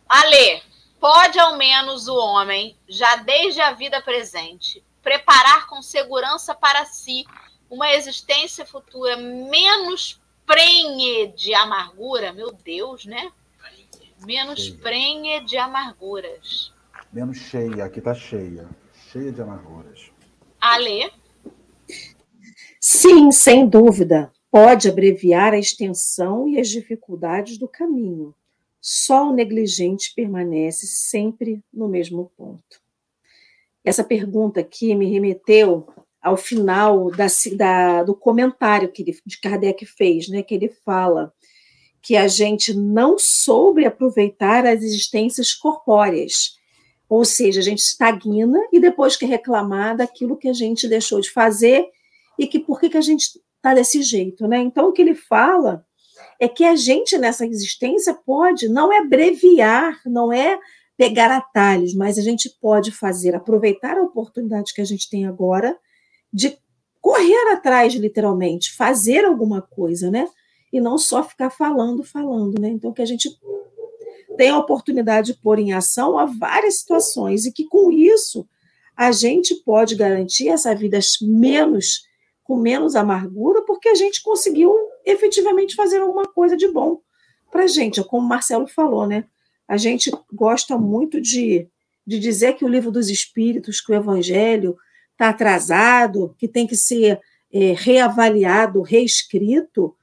Ale, pode ao menos o homem, já desde a vida presente, preparar com segurança para si uma existência futura menos prenhe de amargura? Meu Deus, né? Menos cheia. prenhe de amarguras. Menos cheia, aqui está cheia. Cheia de amarguras. Ale? Sim, sem dúvida. Pode abreviar a extensão e as dificuldades do caminho. Só o negligente permanece sempre no mesmo ponto. Essa pergunta aqui me remeteu ao final da, da, do comentário que ele, de Kardec fez, né, que ele fala que a gente não soube aproveitar as existências corpóreas, ou seja, a gente estagna e depois quer reclamar daquilo que a gente deixou de fazer e que por que, que a gente está desse jeito, né? Então, o que ele fala é que a gente nessa existência pode, não é abreviar, não é pegar atalhos, mas a gente pode fazer, aproveitar a oportunidade que a gente tem agora de correr atrás, literalmente, fazer alguma coisa, né? E não só ficar falando, falando, né? Então, que a gente tem a oportunidade de pôr em ação a várias situações e que com isso a gente pode garantir essa vida menos com menos amargura, porque a gente conseguiu efetivamente fazer alguma coisa de bom para a gente. Como o Marcelo falou, né? A gente gosta muito de, de dizer que o livro dos Espíritos, que o Evangelho está atrasado, que tem que ser é, reavaliado, reescrito.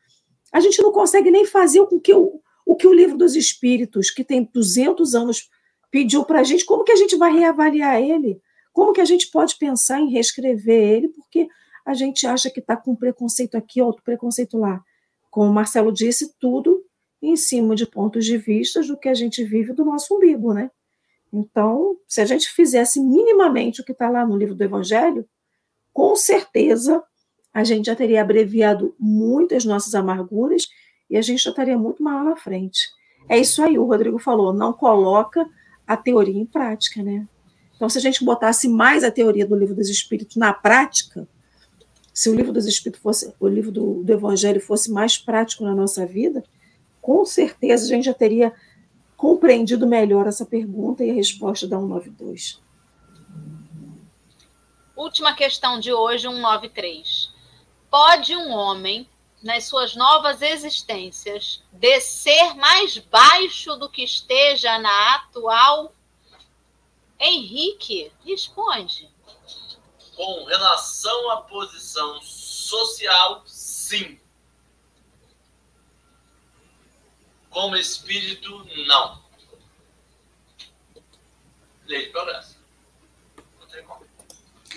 A gente não consegue nem fazer o que o, o que o livro dos Espíritos, que tem 200 anos, pediu para a gente. Como que a gente vai reavaliar ele? Como que a gente pode pensar em reescrever ele? Porque a gente acha que está com preconceito aqui, outro preconceito lá. Como o Marcelo disse, tudo em cima de pontos de vista do que a gente vive do nosso umbigo, né? Então, se a gente fizesse minimamente o que está lá no livro do Evangelho, com certeza a gente já teria abreviado muitas nossas amarguras e a gente já estaria muito mal na frente. É isso aí, o Rodrigo falou, não coloca a teoria em prática, né? Então, se a gente botasse mais a teoria do livro dos Espíritos na prática, se o livro dos Espíritos fosse, o livro do, do Evangelho fosse mais prático na nossa vida, com certeza a gente já teria compreendido melhor essa pergunta e a resposta da 192. Última questão de hoje, 193. Pode um homem, nas suas novas existências, descer mais baixo do que esteja na atual? Henrique, responde. Com relação à posição social, sim. Como espírito, não. Lei de progresso. Não tem como.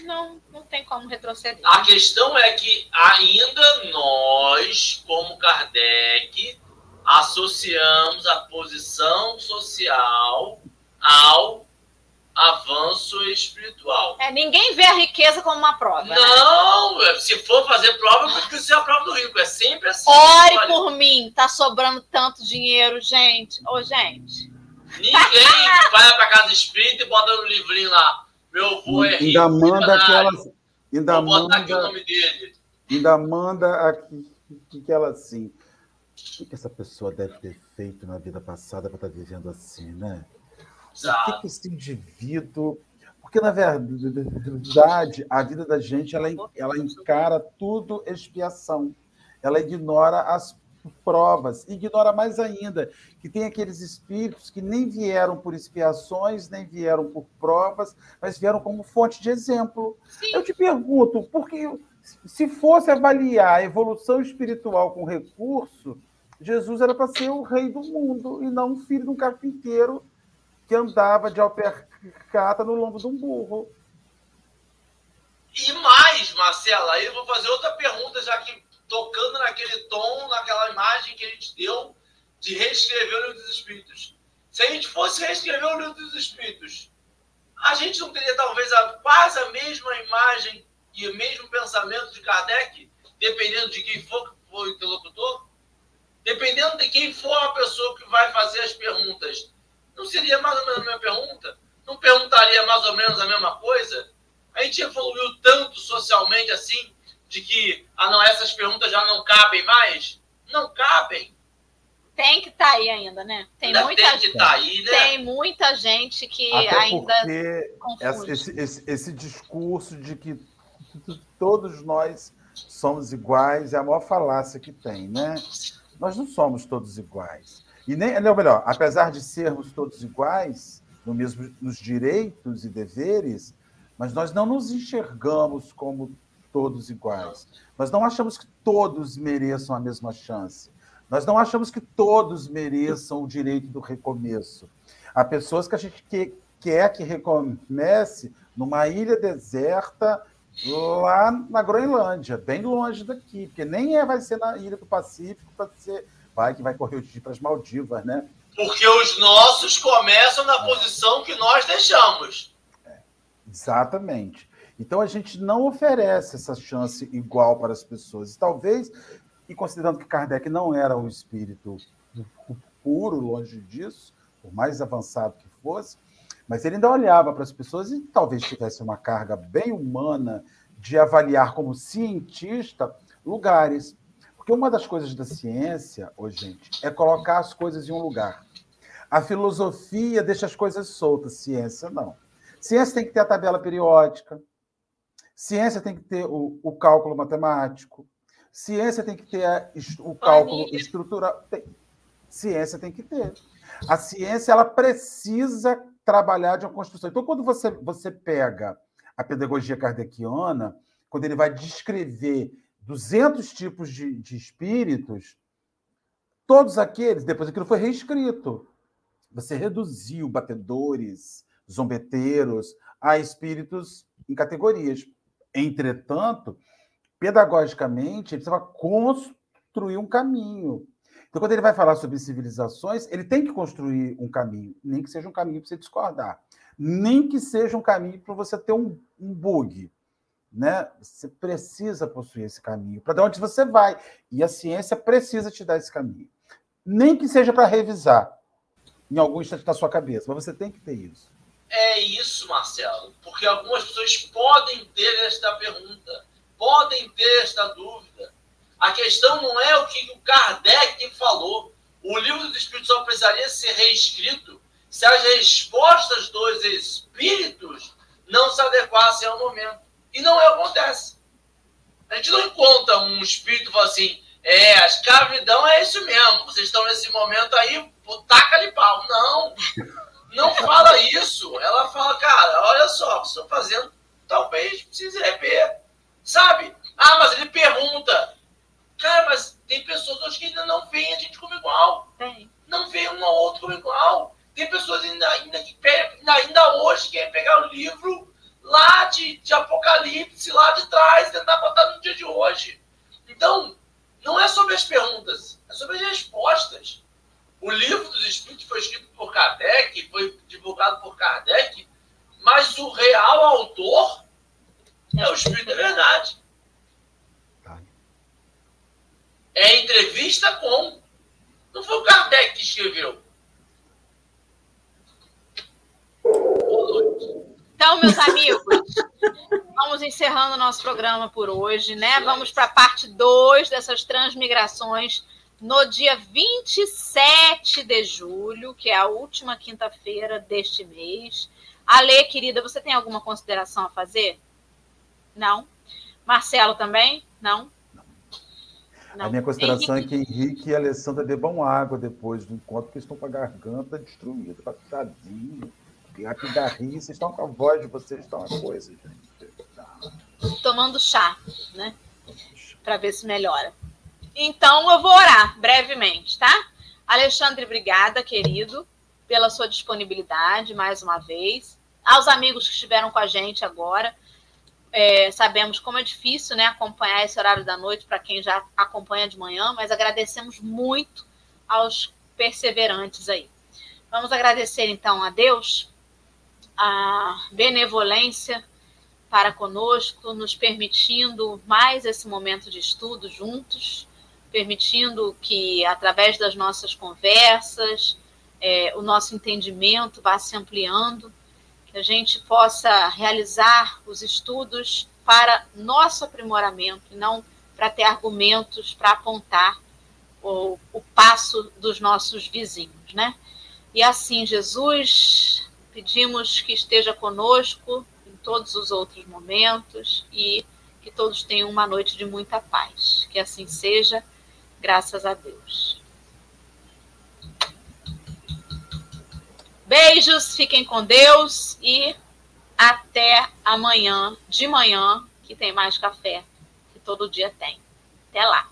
Não, não tem como retroceder. A questão é que ainda nós, como Kardec, associamos a posição social ao avanço espiritual. É, ninguém vê a riqueza como uma prova. Né? Não, né? se for fazer prova, tem que ser a prova do rico. É sempre assim. Ore olha. por mim, tá sobrando tanto dinheiro, gente. Ô, gente. Ninguém vai pra casa espírita e bota no livrinho lá. Meu avô é rico. Ainda manda aquelas. Ainda Vou manda, botar aqui o nome dele. Ainda manda aqui que ela assim. O que essa pessoa deve ter feito na vida passada para estar tá vivendo assim, né? O que, esse indivíduo. Porque, na verdade, a vida da gente ela, ela encara tudo expiação. Ela ignora as provas, ignora mais ainda que tem aqueles espíritos que nem vieram por expiações, nem vieram por provas, mas vieram como fonte de exemplo. Sim. Eu te pergunto, porque se fosse avaliar a evolução espiritual com recurso, Jesus era para ser o rei do mundo e não um filho de um carpinteiro que andava de alpercata no lombo de um burro. E mais, Marcela, aí eu vou fazer outra pergunta, já que tocando naquele tom, naquela imagem que a gente deu de reescrever o livro dos Espíritos. Se a gente fosse reescrever o livro dos Espíritos, a gente não teria talvez a, quase a mesma imagem e o mesmo pensamento de Kardec, dependendo de quem for, for o interlocutor? Dependendo de quem for a pessoa que vai fazer as perguntas, não seria mais ou menos a mesma pergunta? Não perguntaria mais ou menos a mesma coisa? A gente evoluiu tanto socialmente assim, de que ah, não, essas perguntas já não cabem mais? Não cabem. Tem que estar tá aí ainda, né? Tem ainda muita tem que tá aí, né? Tem muita gente que Até ainda. Porque esse, esse, esse discurso de que todos nós somos iguais é a maior falácia que tem, né? Nós não somos todos iguais. E nem, não, melhor, apesar de sermos todos iguais, no mesmo, nos direitos e deveres, mas nós não nos enxergamos como todos iguais. Nós não achamos que todos mereçam a mesma chance. Nós não achamos que todos mereçam o direito do recomeço. Há pessoas que a gente quer que recomece numa ilha deserta lá na Groenlândia, bem longe daqui, porque nem é, vai ser na ilha do Pacífico, para ser vai que vai correr o dia para as Maldivas, né? Porque os nossos começam na é. posição que nós deixamos. É, exatamente. Então a gente não oferece essa chance igual para as pessoas. E talvez, e considerando que Kardec não era um espírito puro, longe disso, por mais avançado que fosse, mas ele ainda olhava para as pessoas e talvez tivesse uma carga bem humana de avaliar como cientista lugares. Porque uma das coisas da ciência, oh, gente, é colocar as coisas em um lugar. A filosofia deixa as coisas soltas, ciência não. Ciência tem que ter a tabela periódica, ciência tem que ter o, o cálculo matemático, ciência tem que ter a, o cálculo estrutural. Tem, ciência tem que ter. A ciência ela precisa trabalhar de uma construção. Então, quando você, você pega a pedagogia kardeciana, quando ele vai descrever 200 tipos de, de espíritos, todos aqueles, depois aquilo foi reescrito. Você reduziu batedores, zombeteiros a espíritos em categorias. Entretanto, pedagogicamente, ele precisa construir um caminho. Então, quando ele vai falar sobre civilizações, ele tem que construir um caminho, nem que seja um caminho para você discordar, nem que seja um caminho para você ter um, um bug. Né? Você precisa possuir esse caminho para onde você vai. E a ciência precisa te dar esse caminho. Nem que seja para revisar em algum instante da sua cabeça, mas você tem que ter isso. É isso, Marcelo, porque algumas pessoas podem ter esta pergunta, podem ter esta dúvida. A questão não é o que o Kardec falou. O livro do Espírito só precisaria ser reescrito se as respostas dos espíritos não se adequassem ao momento. E não é o que acontece. A gente não encontra um espírito fala assim, é, a escravidão é isso mesmo, vocês estão nesse momento aí, taca-lhe pau. Não, não fala isso. Ela fala, cara, olha só, vocês estão fazendo, talvez precise rever. Sabe? Ah, mas ele pergunta, Cara, mas tem pessoas hoje que ainda não veem a gente como igual. Tem. Não veem um ao outro como igual. Tem pessoas ainda, ainda que ainda, ainda hoje querem pegar o livro lá de, de Apocalipse, lá de trás, tentar botar no dia de hoje. Então, não é sobre as perguntas, é sobre as respostas. O livro dos Espíritos foi escrito por Kardec, foi divulgado por Kardec, mas o real autor é o Espírito da Verdade. É entrevista com. Não foi o Kardec que escreveu. Então, meus amigos, vamos encerrando o nosso programa por hoje, né? Vamos para a parte 2 dessas transmigrações no dia 27 de julho, que é a última quinta-feira deste mês. Ale, querida, você tem alguma consideração a fazer? Não? Marcelo também? Não? Não. A minha consideração Henrique... é que Henrique e Alessandra bebam água depois do encontro, porque estão com a garganta destruída, tá tadinho. Da Rio, vocês estão com a voz de vocês, estão uma coisa, gente. Tomando chá, né? Para ver se melhora. Então, eu vou orar brevemente, tá? Alexandre, obrigada, querido, pela sua disponibilidade mais uma vez. Aos amigos que estiveram com a gente agora, é, sabemos como é difícil né, acompanhar esse horário da noite para quem já acompanha de manhã, mas agradecemos muito aos perseverantes aí. Vamos agradecer então a Deus a benevolência para conosco, nos permitindo mais esse momento de estudo juntos, permitindo que, através das nossas conversas, é, o nosso entendimento vá se ampliando, que a gente possa realizar os estudos para nosso aprimoramento, e não para ter argumentos para apontar o, o passo dos nossos vizinhos, né? E assim, Jesus, pedimos que esteja conosco em todos os outros momentos e que todos tenham uma noite de muita paz. Que assim seja, graças a Deus. Beijos, fiquem com Deus e até amanhã de manhã, que tem mais café, que todo dia tem. Até lá.